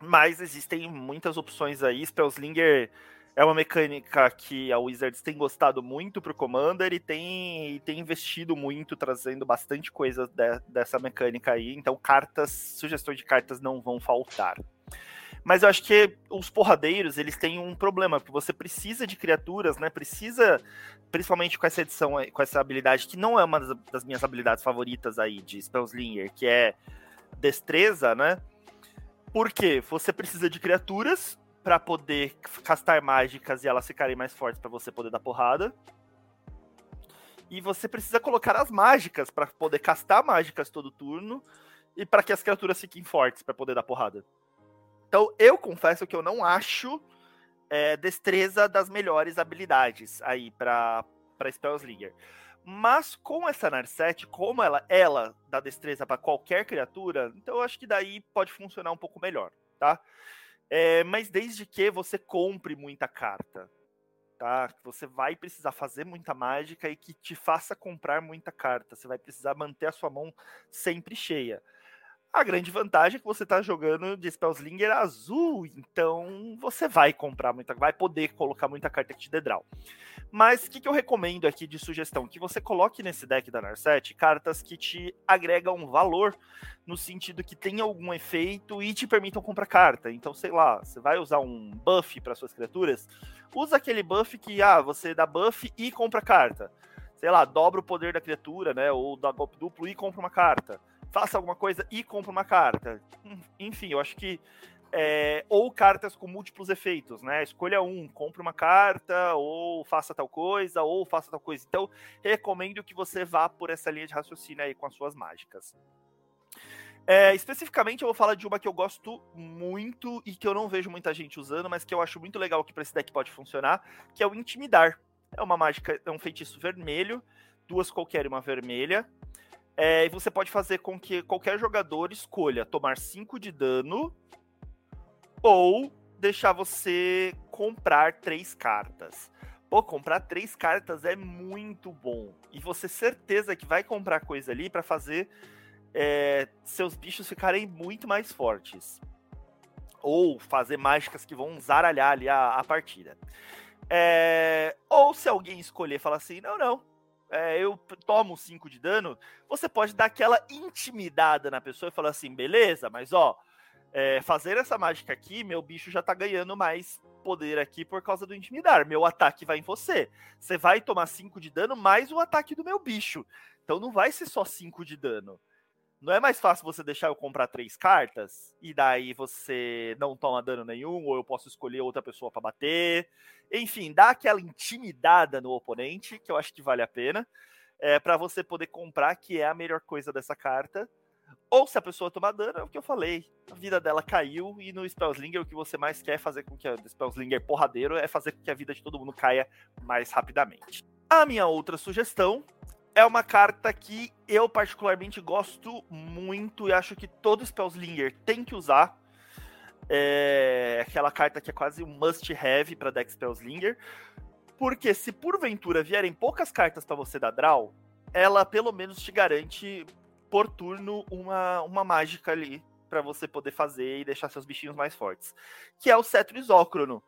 Mas existem muitas opções aí. Spellslinger é uma mecânica que a Wizards tem gostado muito pro Commander e tem, e tem investido muito, trazendo bastante coisa de, dessa mecânica aí. Então, cartas, sugestões de cartas não vão faltar. Mas eu acho que os porradeiros, eles têm um problema, porque você precisa de criaturas, né? Precisa, principalmente com essa edição, com essa habilidade, que não é uma das minhas habilidades favoritas aí de Spellslinger, que é destreza, né? Porque você precisa de criaturas para poder castar mágicas e elas ficarem mais fortes para você poder dar porrada. E você precisa colocar as mágicas para poder castar mágicas todo turno e para que as criaturas fiquem fortes para poder dar porrada. Então, eu confesso que eu não acho é, destreza das melhores habilidades aí para Spellslinger. Mas com essa Narset, como ela, ela dá destreza para qualquer criatura, então eu acho que daí pode funcionar um pouco melhor, tá? É, mas desde que você compre muita carta, tá? Você vai precisar fazer muita mágica e que te faça comprar muita carta. Você vai precisar manter a sua mão sempre cheia. A grande vantagem é que você está jogando de Spellslinger azul, então você vai comprar muita, vai poder colocar muita carta que te dê draw. Mas o que, que, eu recomendo aqui de sugestão? Que você coloque nesse deck da Narset cartas que te agregam valor, no sentido que tem algum efeito e te permitam comprar carta. Então, sei lá, você vai usar um buff para suas criaturas, usa aquele buff que ah, você dá buff e compra carta. Sei lá, dobra o poder da criatura, né? Ou dá golpe duplo e compra uma carta faça alguma coisa e compra uma carta. Enfim, eu acho que. É, ou cartas com múltiplos efeitos, né? Escolha um, compre uma carta, ou faça tal coisa, ou faça tal coisa. Então, recomendo que você vá por essa linha de raciocínio aí com as suas mágicas. É, especificamente, eu vou falar de uma que eu gosto muito e que eu não vejo muita gente usando, mas que eu acho muito legal que para esse deck pode funcionar, que é o Intimidar. É uma mágica, é um feitiço vermelho, duas qualquer e uma vermelha. É, e você pode fazer com que qualquer jogador escolha tomar 5 de dano ou deixar você comprar três cartas. Pô, comprar três cartas é muito bom. E você certeza que vai comprar coisa ali para fazer é, seus bichos ficarem muito mais fortes. Ou fazer mágicas que vão zaralhar ali a, a partida. É, ou se alguém escolher falar assim, não, não, é, eu tomo 5 de dano, você pode dar aquela intimidada na pessoa e falar assim, beleza, mas ó, é, fazer essa mágica aqui, meu bicho já tá ganhando mais poder aqui por causa do intimidar. Meu ataque vai em você. Você vai tomar 5 de dano mais o ataque do meu bicho. Então não vai ser só 5 de dano. Não é mais fácil você deixar eu comprar três cartas e daí você não toma dano nenhum, ou eu posso escolher outra pessoa para bater. Enfim, dá aquela intimidada no oponente, que eu acho que vale a pena, é, para você poder comprar, que é a melhor coisa dessa carta. Ou se a pessoa tomar dano, é o que eu falei. A vida dela caiu e no Spellslinger o que você mais quer fazer com que a Spellslinger porradeiro é fazer com que a vida de todo mundo caia mais rapidamente. A minha outra sugestão é uma carta que eu particularmente gosto muito e acho que todo Spellslinger tem que usar. É aquela carta que é quase um must have para deck Spellslinger. Porque se porventura vierem poucas cartas para você dar draw, ela pelo menos te garante por turno uma, uma mágica ali para você poder fazer e deixar seus bichinhos mais fortes. Que é o Cetro Isócrono.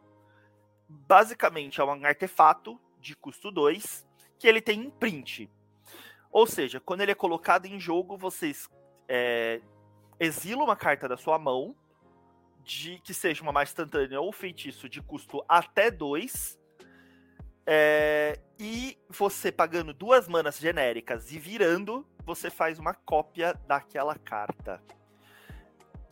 Basicamente é um artefato de custo 2 que ele tem imprint. Ou seja, quando ele é colocado em jogo, vocês é, exilam uma carta da sua mão, de que seja uma mais instantânea ou feitiço de custo até 2. É, e você pagando duas manas genéricas e virando, você faz uma cópia daquela carta.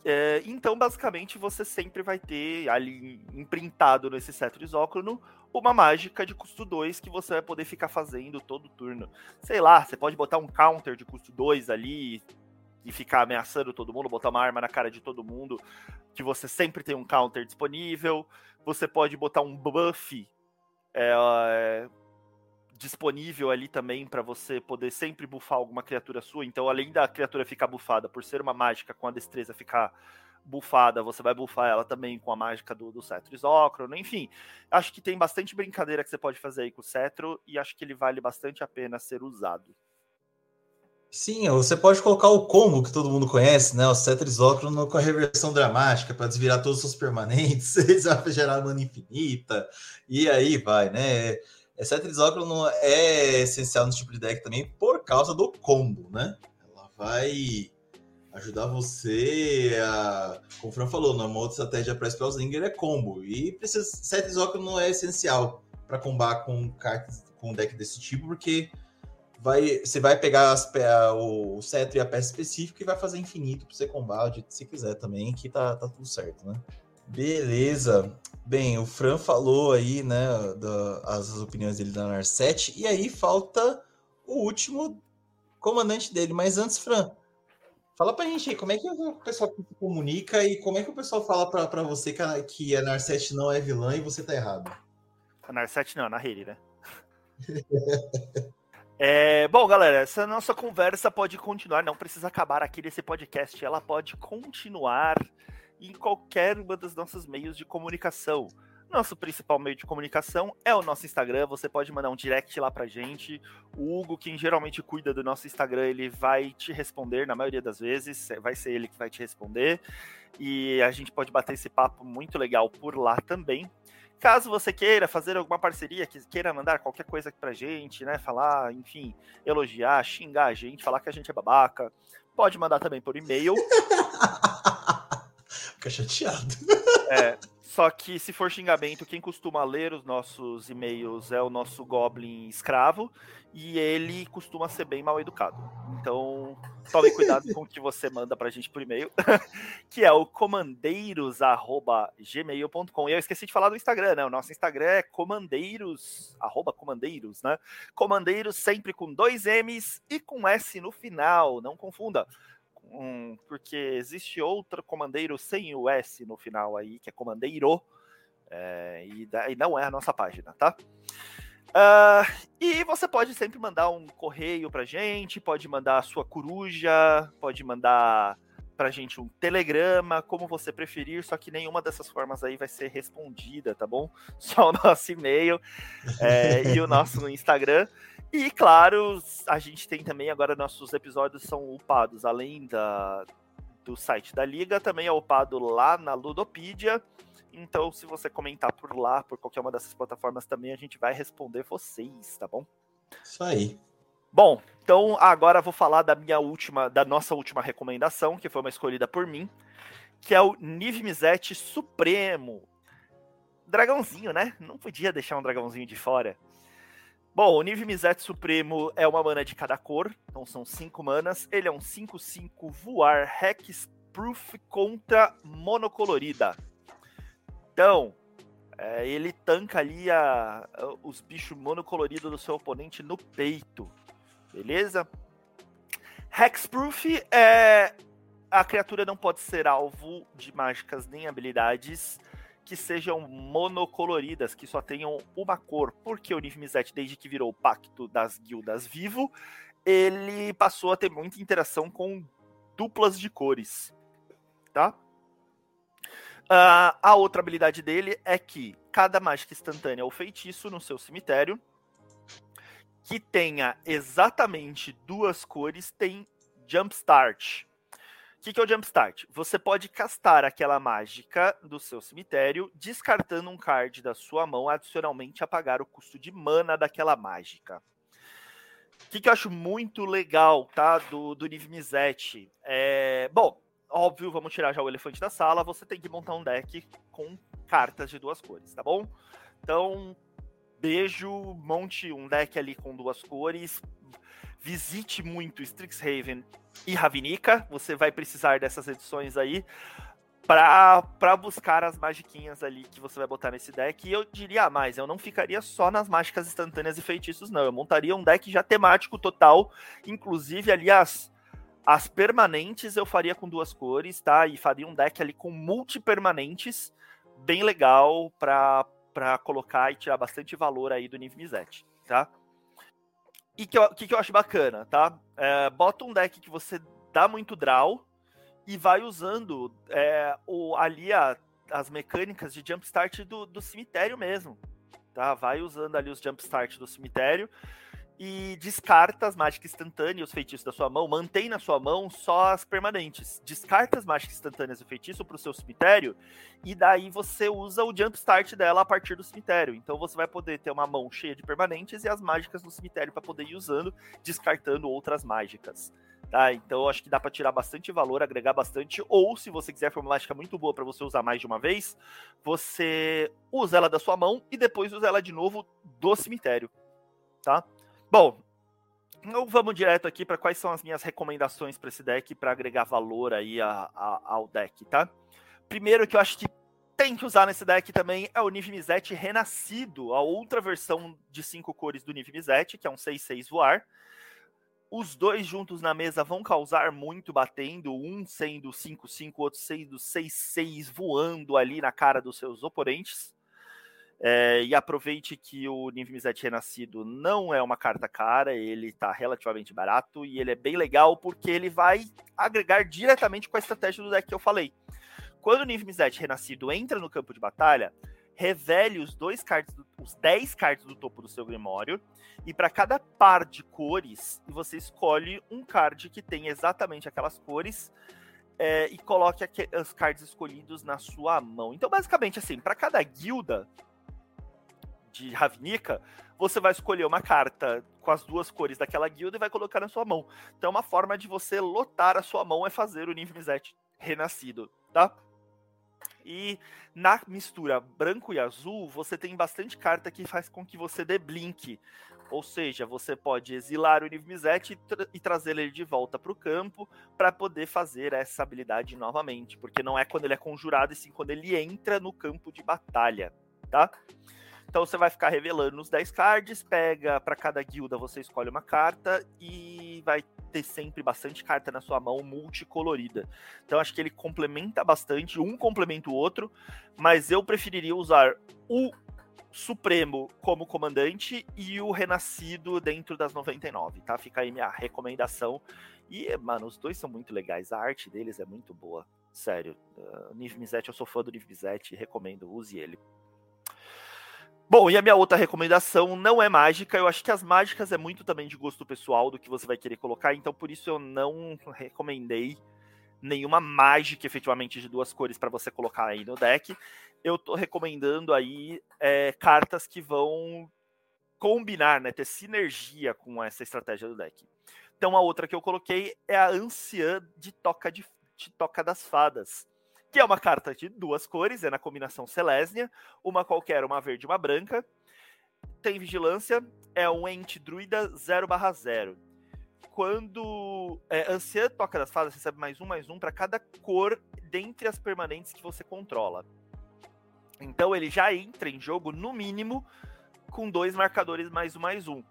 É, então, basicamente, você sempre vai ter ali imprintado nesse cetro isócrono uma mágica de custo 2 que você vai poder ficar fazendo todo turno. Sei lá, você pode botar um counter de custo 2 ali e ficar ameaçando todo mundo, botar uma arma na cara de todo mundo, que você sempre tem um counter disponível. Você pode botar um buff é, disponível ali também para você poder sempre bufar alguma criatura sua. Então, além da criatura ficar bufada por ser uma mágica com a destreza ficar bufada, você vai bufar ela também com a mágica do, do cetro isócrono. Enfim, acho que tem bastante brincadeira que você pode fazer aí com o cetro e acho que ele vale bastante a pena ser usado. Sim, você pode colocar o combo que todo mundo conhece, né? O cetro isócrono com a reversão dramática para desvirar todos os permanentes, eles vão gerar mana infinita, e aí vai, né? Essa Trisócrono é essencial no tipo de deck também por causa do combo, né? Ela vai ajudar você a. Como o Fran falou, uma outra estratégia para Spellslinger é combo. E precisa. Set não é essencial para combar com cartas com um deck desse tipo, porque vai, você vai pegar as, o, cetro e a peça específica e vai fazer infinito para você combar do jeito que você quiser também, que tá, tá tudo certo, né? Beleza. Bem, o Fran falou aí, né, da, as opiniões dele da NAR7, e aí falta o último comandante dele. Mas antes, Fran, fala pra gente aí, como é que o pessoal se comunica e como é que o pessoal fala pra, pra você que a, que a NAR7 não é vilã e você tá errado? A NAR7 não, a Nahiri, né? É, bom, galera, essa nossa conversa pode continuar, não precisa acabar aqui nesse podcast, ela pode continuar em qualquer uma dos nossos meios de comunicação. Nosso principal meio de comunicação é o nosso Instagram. Você pode mandar um direct lá pra gente. O Hugo, quem geralmente cuida do nosso Instagram, ele vai te responder na maioria das vezes. Vai ser ele que vai te responder. E a gente pode bater esse papo muito legal por lá também. Caso você queira fazer alguma parceria, que queira mandar qualquer coisa aqui pra gente, né? Falar, enfim, elogiar, xingar a gente, falar que a gente é babaca, pode mandar também por e-mail. Fica chateado. É, só que se for xingamento, quem costuma ler os nossos e-mails é o nosso Goblin escravo e ele costuma ser bem mal educado. Então, tome cuidado com o que você manda pra gente por e-mail, que é o comandeiros@gmail.com. E eu esqueci de falar do Instagram, né? O nosso Instagram é comandeiros, comandeiros, né? Comandeiros sempre com dois M's e com S no final, não confunda um, porque existe outro comandeiro sem o S no final aí, que é comandeiro, é, e, da, e, não é a nossa página, tá? Uh, e você pode sempre mandar um correio pra gente, pode mandar a sua coruja, pode mandar pra gente um telegrama, como você preferir, só que nenhuma dessas formas aí vai ser respondida, tá bom? Só o nosso e-mail é, e o nosso Instagram. E claro, a gente tem também agora nossos episódios são upados, além da, do site da Liga, também é upado lá na Ludopedia. Então, se você comentar por lá, por qualquer uma dessas plataformas também, a gente vai responder vocês, tá bom? Isso aí. Bom, então agora vou falar da minha última, da nossa última recomendação, que foi uma escolhida por mim, que é o Niv Mizzet Supremo. Dragãozinho, né? Não podia deixar um dragãozinho de fora. Bom, o Niv Mizzet Supremo é uma mana de cada cor, então são cinco manas. Ele é um 5-5 voar Hexproof contra monocolorida. Então, é, ele tanca ali a, a, os bichos monocoloridos do seu oponente no peito. Beleza? Hexproof é. A criatura não pode ser alvo de mágicas nem habilidades que sejam monocoloridas, que só tenham uma cor, porque o Nifmizet, desde que virou o Pacto das Guildas Vivo, ele passou a ter muita interação com duplas de cores, tá? Uh, a outra habilidade dele é que cada mágica instantânea ou feitiço no seu cemitério que tenha exatamente duas cores tem Jumpstart. Que, que é o Jumpstart? Você pode castar aquela mágica do seu cemitério, descartando um card da sua mão, adicionalmente apagar o custo de mana daquela mágica. O que, que eu acho muito legal, tá? Do, do Niv Mizzet. É... Bom, óbvio, vamos tirar já o elefante da sala. Você tem que montar um deck com cartas de duas cores, tá bom? Então, beijo, monte um deck ali com duas cores, visite muito Strixhaven e Ravnica, você vai precisar dessas edições aí para buscar as magiquinhas ali que você vai botar nesse deck. E eu diria mais, eu não ficaria só nas mágicas instantâneas e feitiços, não. Eu montaria um deck já temático total, inclusive ali as, as permanentes eu faria com duas cores, tá? E faria um deck ali com multi-permanentes, bem legal para para colocar e tirar bastante valor aí do Niv Mizzet, tá? E que que, que eu acho bacana, tá? É, bota um deck que você dá muito draw e vai usando é, o, ali a, as mecânicas de jumpstart do, do cemitério mesmo, tá? Vai usando ali os jumpstart do cemitério e descarta as mágicas instantâneas, os feitiços da sua mão, mantém na sua mão só as permanentes. Descarta as mágicas instantâneas e o feitiço para o seu cemitério, e daí você usa o jumpstart dela a partir do cemitério. Então você vai poder ter uma mão cheia de permanentes e as mágicas no cemitério para poder ir usando, descartando outras mágicas. Tá? Então acho que dá para tirar bastante valor, agregar bastante, ou se você quiser uma mágica muito boa para você usar mais de uma vez, você usa ela da sua mão e depois usa ela de novo do cemitério, tá? Bom, então vamos direto aqui para quais são as minhas recomendações para esse deck para agregar valor aí a, a, ao deck, tá? Primeiro que eu acho que tem que usar nesse deck também é o Niv Mizzet Renascido, a outra versão de cinco cores do Niv Mizzet, que é um 6-6 voar. Os dois juntos na mesa vão causar muito batendo, um sendo 5-5, outro sendo 6-6 voando ali na cara dos seus oponentes. É, e aproveite que o Niv Mizzet Renascido não é uma carta cara, ele está relativamente barato e ele é bem legal porque ele vai agregar diretamente com a estratégia do deck que eu falei. Quando o Niv Mizzet Renascido entra no campo de batalha, revele os dois cards, os 10 cards do topo do seu Grimório, e para cada par de cores, você escolhe um card que tem exatamente aquelas cores é, e coloque os cards escolhidos na sua mão. Então, basicamente, assim, para cada guilda, de Ravnica, você vai escolher uma carta com as duas cores daquela guilda e vai colocar na sua mão. Então, uma forma de você lotar a sua mão é fazer o Nymphmizet renascido, tá? E na mistura branco e azul, você tem bastante carta que faz com que você dê blink. Ou seja, você pode exilar o Nivmizet e, tra e trazer ele de volta para o campo para poder fazer essa habilidade novamente. Porque não é quando ele é conjurado, e sim quando ele entra no campo de batalha, tá? Então você vai ficar revelando os 10 cards, pega para cada guilda você escolhe uma carta e vai ter sempre bastante carta na sua mão multicolorida. Então acho que ele complementa bastante, um complementa o outro, mas eu preferiria usar o Supremo como comandante e o Renascido dentro das 99, tá? Fica aí minha recomendação. E, mano, os dois são muito legais. A arte deles é muito boa. Sério. Uh, Niv Mizzet, eu sou fã do Niv Mizzet, recomendo, use ele. Bom, e a minha outra recomendação não é mágica. Eu acho que as mágicas é muito também de gosto pessoal do que você vai querer colocar, então por isso eu não recomendei nenhuma mágica efetivamente de duas cores para você colocar aí no deck. Eu tô recomendando aí é, cartas que vão combinar, né, ter sinergia com essa estratégia do deck. Então a outra que eu coloquei é a Anciã de Toca, de, de Toca das Fadas que é uma carta de duas cores, é na combinação Selesnia, uma qualquer, uma verde e uma branca. Tem vigilância, é um ente druida 0/0. Quando é, Anciã toca das fadas, recebe mais um, mais um para cada cor dentre as permanentes que você controla. Então ele já entra em jogo, no mínimo, com dois marcadores mais um, mais um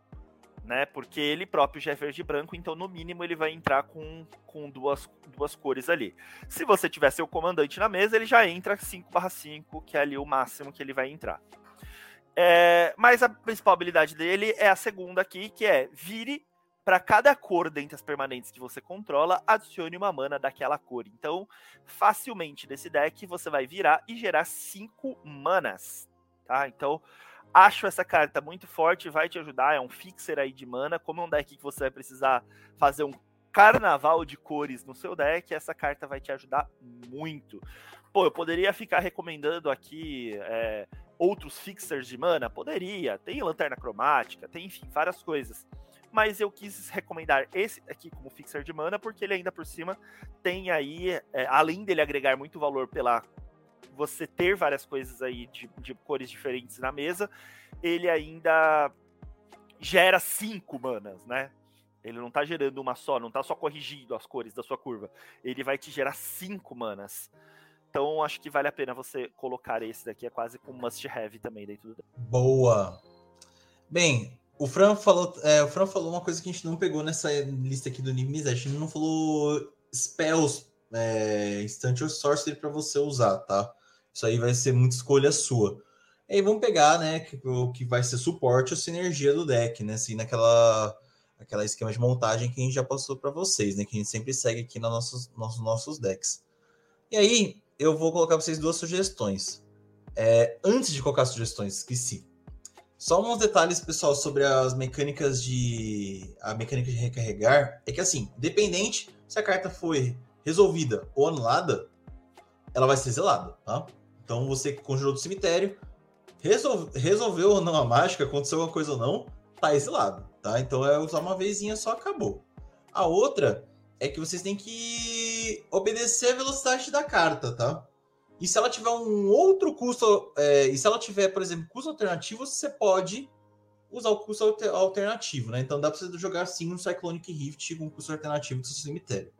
né? Porque ele próprio já é verde e branco, então no mínimo ele vai entrar com, com duas, duas cores ali. Se você tiver seu comandante na mesa, ele já entra 5/5, que é ali o máximo que ele vai entrar. É, mas a principal habilidade dele é a segunda aqui, que é vire para cada cor dentre as permanentes que você controla, adicione uma mana daquela cor. Então, facilmente nesse deck você vai virar e gerar 5 manas, tá? Então, Acho essa carta muito forte, vai te ajudar. É um fixer aí de mana. Como é um deck que você vai precisar fazer um carnaval de cores no seu deck, essa carta vai te ajudar muito. Pô, eu poderia ficar recomendando aqui é, outros fixers de mana? Poderia. Tem lanterna cromática, tem, enfim, várias coisas. Mas eu quis recomendar esse aqui como fixer de mana, porque ele ainda por cima tem aí, é, além dele agregar muito valor pela você ter várias coisas aí de, de cores diferentes na mesa, ele ainda gera cinco manas, né? Ele não tá gerando uma só, não tá só corrigindo as cores da sua curva. Ele vai te gerar cinco manas. Então acho que vale a pena você colocar esse daqui, é quase como must have também dentro do Boa! Bem, o Fran falou, é, o Fran falou uma coisa que a gente não pegou nessa lista aqui do Nimis, a gente não falou spells é, Instant or Sorcery para você usar, tá? Isso aí vai ser muita escolha sua. E aí vamos pegar, né, o que vai ser suporte ou sinergia do deck, né? Assim, naquela aquela esquema de montagem que a gente já passou para vocês, né? Que a gente sempre segue aqui nos nossos, nos nossos decks. E aí, eu vou colocar para vocês duas sugestões. É, antes de colocar sugestões, esqueci. Só uns detalhes, pessoal, sobre as mecânicas de. A mecânica de recarregar. É que assim, dependente se a carta foi resolvida ou anulada, ela vai ser zelada, tá? Então você conjurou do cemitério, resolve, resolveu ou não a mágica, aconteceu alguma coisa ou não, tá exilado, tá? Então é usar uma vezinha só acabou. A outra é que vocês têm que obedecer a velocidade da carta, tá? E se ela tiver um outro custo, é, e se ela tiver, por exemplo, custo alternativo, você pode usar o custo alternativo, né? Então dá pra você jogar sim um Cyclonic Rift com custo alternativo do seu cemitério.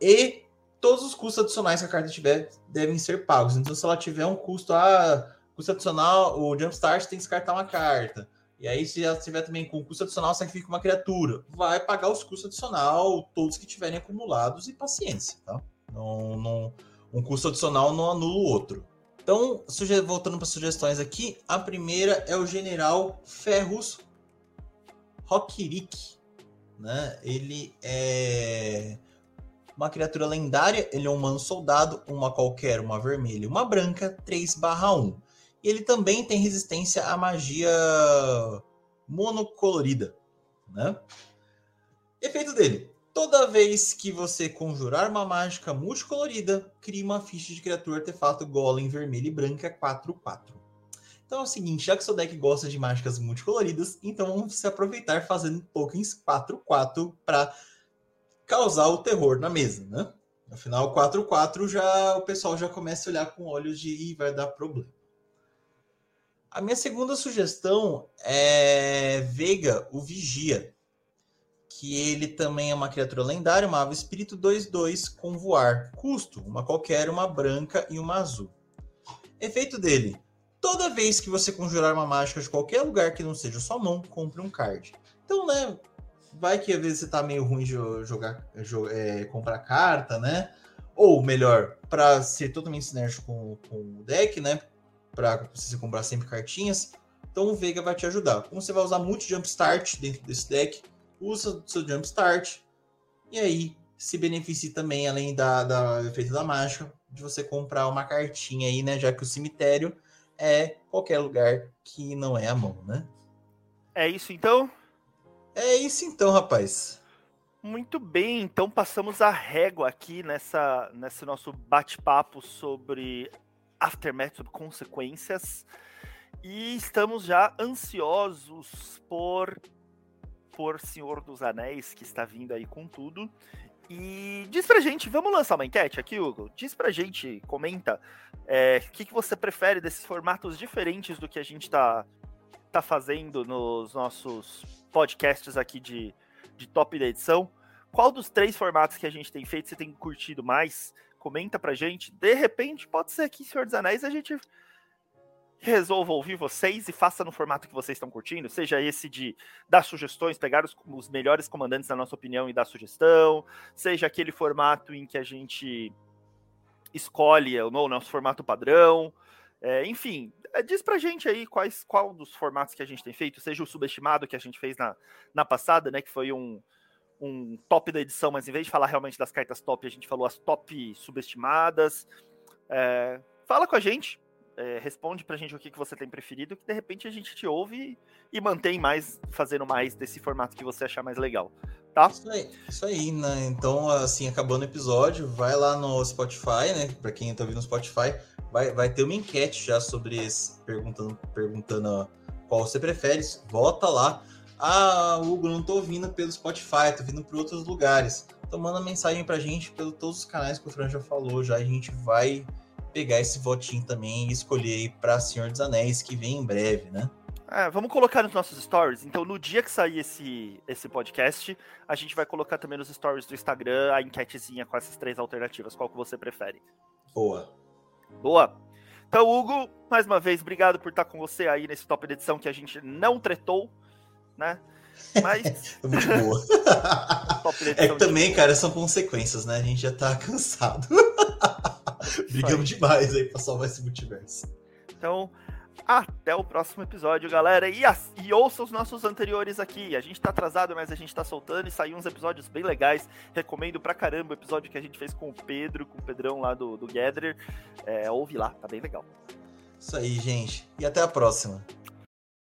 E todos os custos adicionais que a carta tiver devem ser pagos. Então, se ela tiver um custo, ah, custo adicional, o Jumpstart tem que descartar uma carta. E aí, se ela tiver também com custo adicional, sacrifica uma criatura. Vai pagar os custos adicional, todos que tiverem acumulados, e paciência, tá? Não, não, um custo adicional não anula o outro. Então, voltando para sugestões aqui, a primeira é o General Ferrus Rockirick. Né? Ele é uma criatura lendária, ele é um humano soldado, uma qualquer, uma vermelha, uma branca, 3/1. E ele também tem resistência à magia monocolorida, né? Efeito dele. Toda vez que você conjurar uma mágica multicolorida, crie uma ficha de criatura artefato golem vermelha e branca 4/4. Então é o seguinte, já que seu deck gosta de mágicas multicoloridas, então vamos se aproveitar fazendo tokens 4/4 para causar o terror na mesa, né? Afinal, 4-4 já o pessoal já começa a olhar com olhos de Ih, vai dar problema. A minha segunda sugestão é Veiga, o Vigia, que ele também é uma criatura lendária, uma ave espírito 2-2 com voar. Custo, uma qualquer, uma branca e uma azul. Efeito dele: toda vez que você conjurar uma mágica de qualquer lugar que não seja sua mão, compre um card. Então, né, vai que às vezes você tá meio ruim de jogar, é, comprar carta, né? Ou melhor, para ser totalmente sinérgico com, com o deck, né? para você comprar sempre cartinhas. Então o Veiga vai te ajudar. Como você vai usar muito Jump Start dentro desse deck, usa seu Jump Start e aí se beneficie também, além da, da efeito da mágica, de você comprar uma cartinha aí, né? Já que o cemitério é qualquer lugar que não é a mão, né? É isso então? É isso então, rapaz. Muito bem, então passamos a régua aqui nessa, nesse nosso bate-papo sobre Aftermath, sobre consequências. E estamos já ansiosos por por Senhor dos Anéis, que está vindo aí com tudo. E diz pra gente, vamos lançar uma enquete aqui, Hugo? Diz pra gente, comenta, é, o que, que você prefere desses formatos diferentes do que a gente tá, tá fazendo nos nossos podcasts aqui de, de top da edição. Qual dos três formatos que a gente tem feito você tem curtido mais? Comenta pra gente. De repente, pode ser que Senhor dos Anéis a gente resolva ouvir vocês e faça no formato que vocês estão curtindo, seja esse de dar sugestões, pegar os, os melhores comandantes na nossa opinião e dar sugestão, seja aquele formato em que a gente escolhe o nosso formato padrão, é, enfim, é, diz pra gente aí quais, qual dos formatos que a gente tem feito, seja o subestimado que a gente fez na, na passada, né, que foi um, um top da edição, mas em vez de falar realmente das cartas top, a gente falou as top subestimadas. É, fala com a gente, é, responde pra gente o que, que você tem preferido, que de repente a gente te ouve e mantém mais, fazendo mais desse formato que você achar mais legal, tá? Isso aí, isso aí, né? Então, assim, acabando o episódio, vai lá no Spotify, né? Pra quem tá ouvindo no Spotify, vai, vai ter uma enquete já sobre esse, perguntando, perguntando qual você prefere, vota lá. Ah, Hugo, não tô ouvindo pelo Spotify, tô vindo por outros lugares. Então manda mensagem pra gente pelos todos os canais que o Fran já falou, já a gente vai pegar esse votinho também e escolher aí para Senhor dos Anéis, que vem em breve, né? É, vamos colocar nos nossos stories. Então, no dia que sair esse, esse podcast, a gente vai colocar também nos stories do Instagram a enquetezinha com essas três alternativas. Qual que você prefere? Boa. Boa. Então, Hugo, mais uma vez, obrigado por estar com você aí nesse top de edição que a gente não tretou, né? Mas. é muito boa. é que também, cara, são consequências, né? A gente já tá cansado. Brigamos demais aí pra salvar esse multiverso. Então, até o próximo episódio, galera. E, as, e ouça os nossos anteriores aqui. A gente tá atrasado, mas a gente tá soltando e saiu uns episódios bem legais. Recomendo pra caramba o episódio que a gente fez com o Pedro, com o Pedrão lá do, do Gatherer. É, ouve lá, tá bem legal. Isso aí, gente. E até a próxima.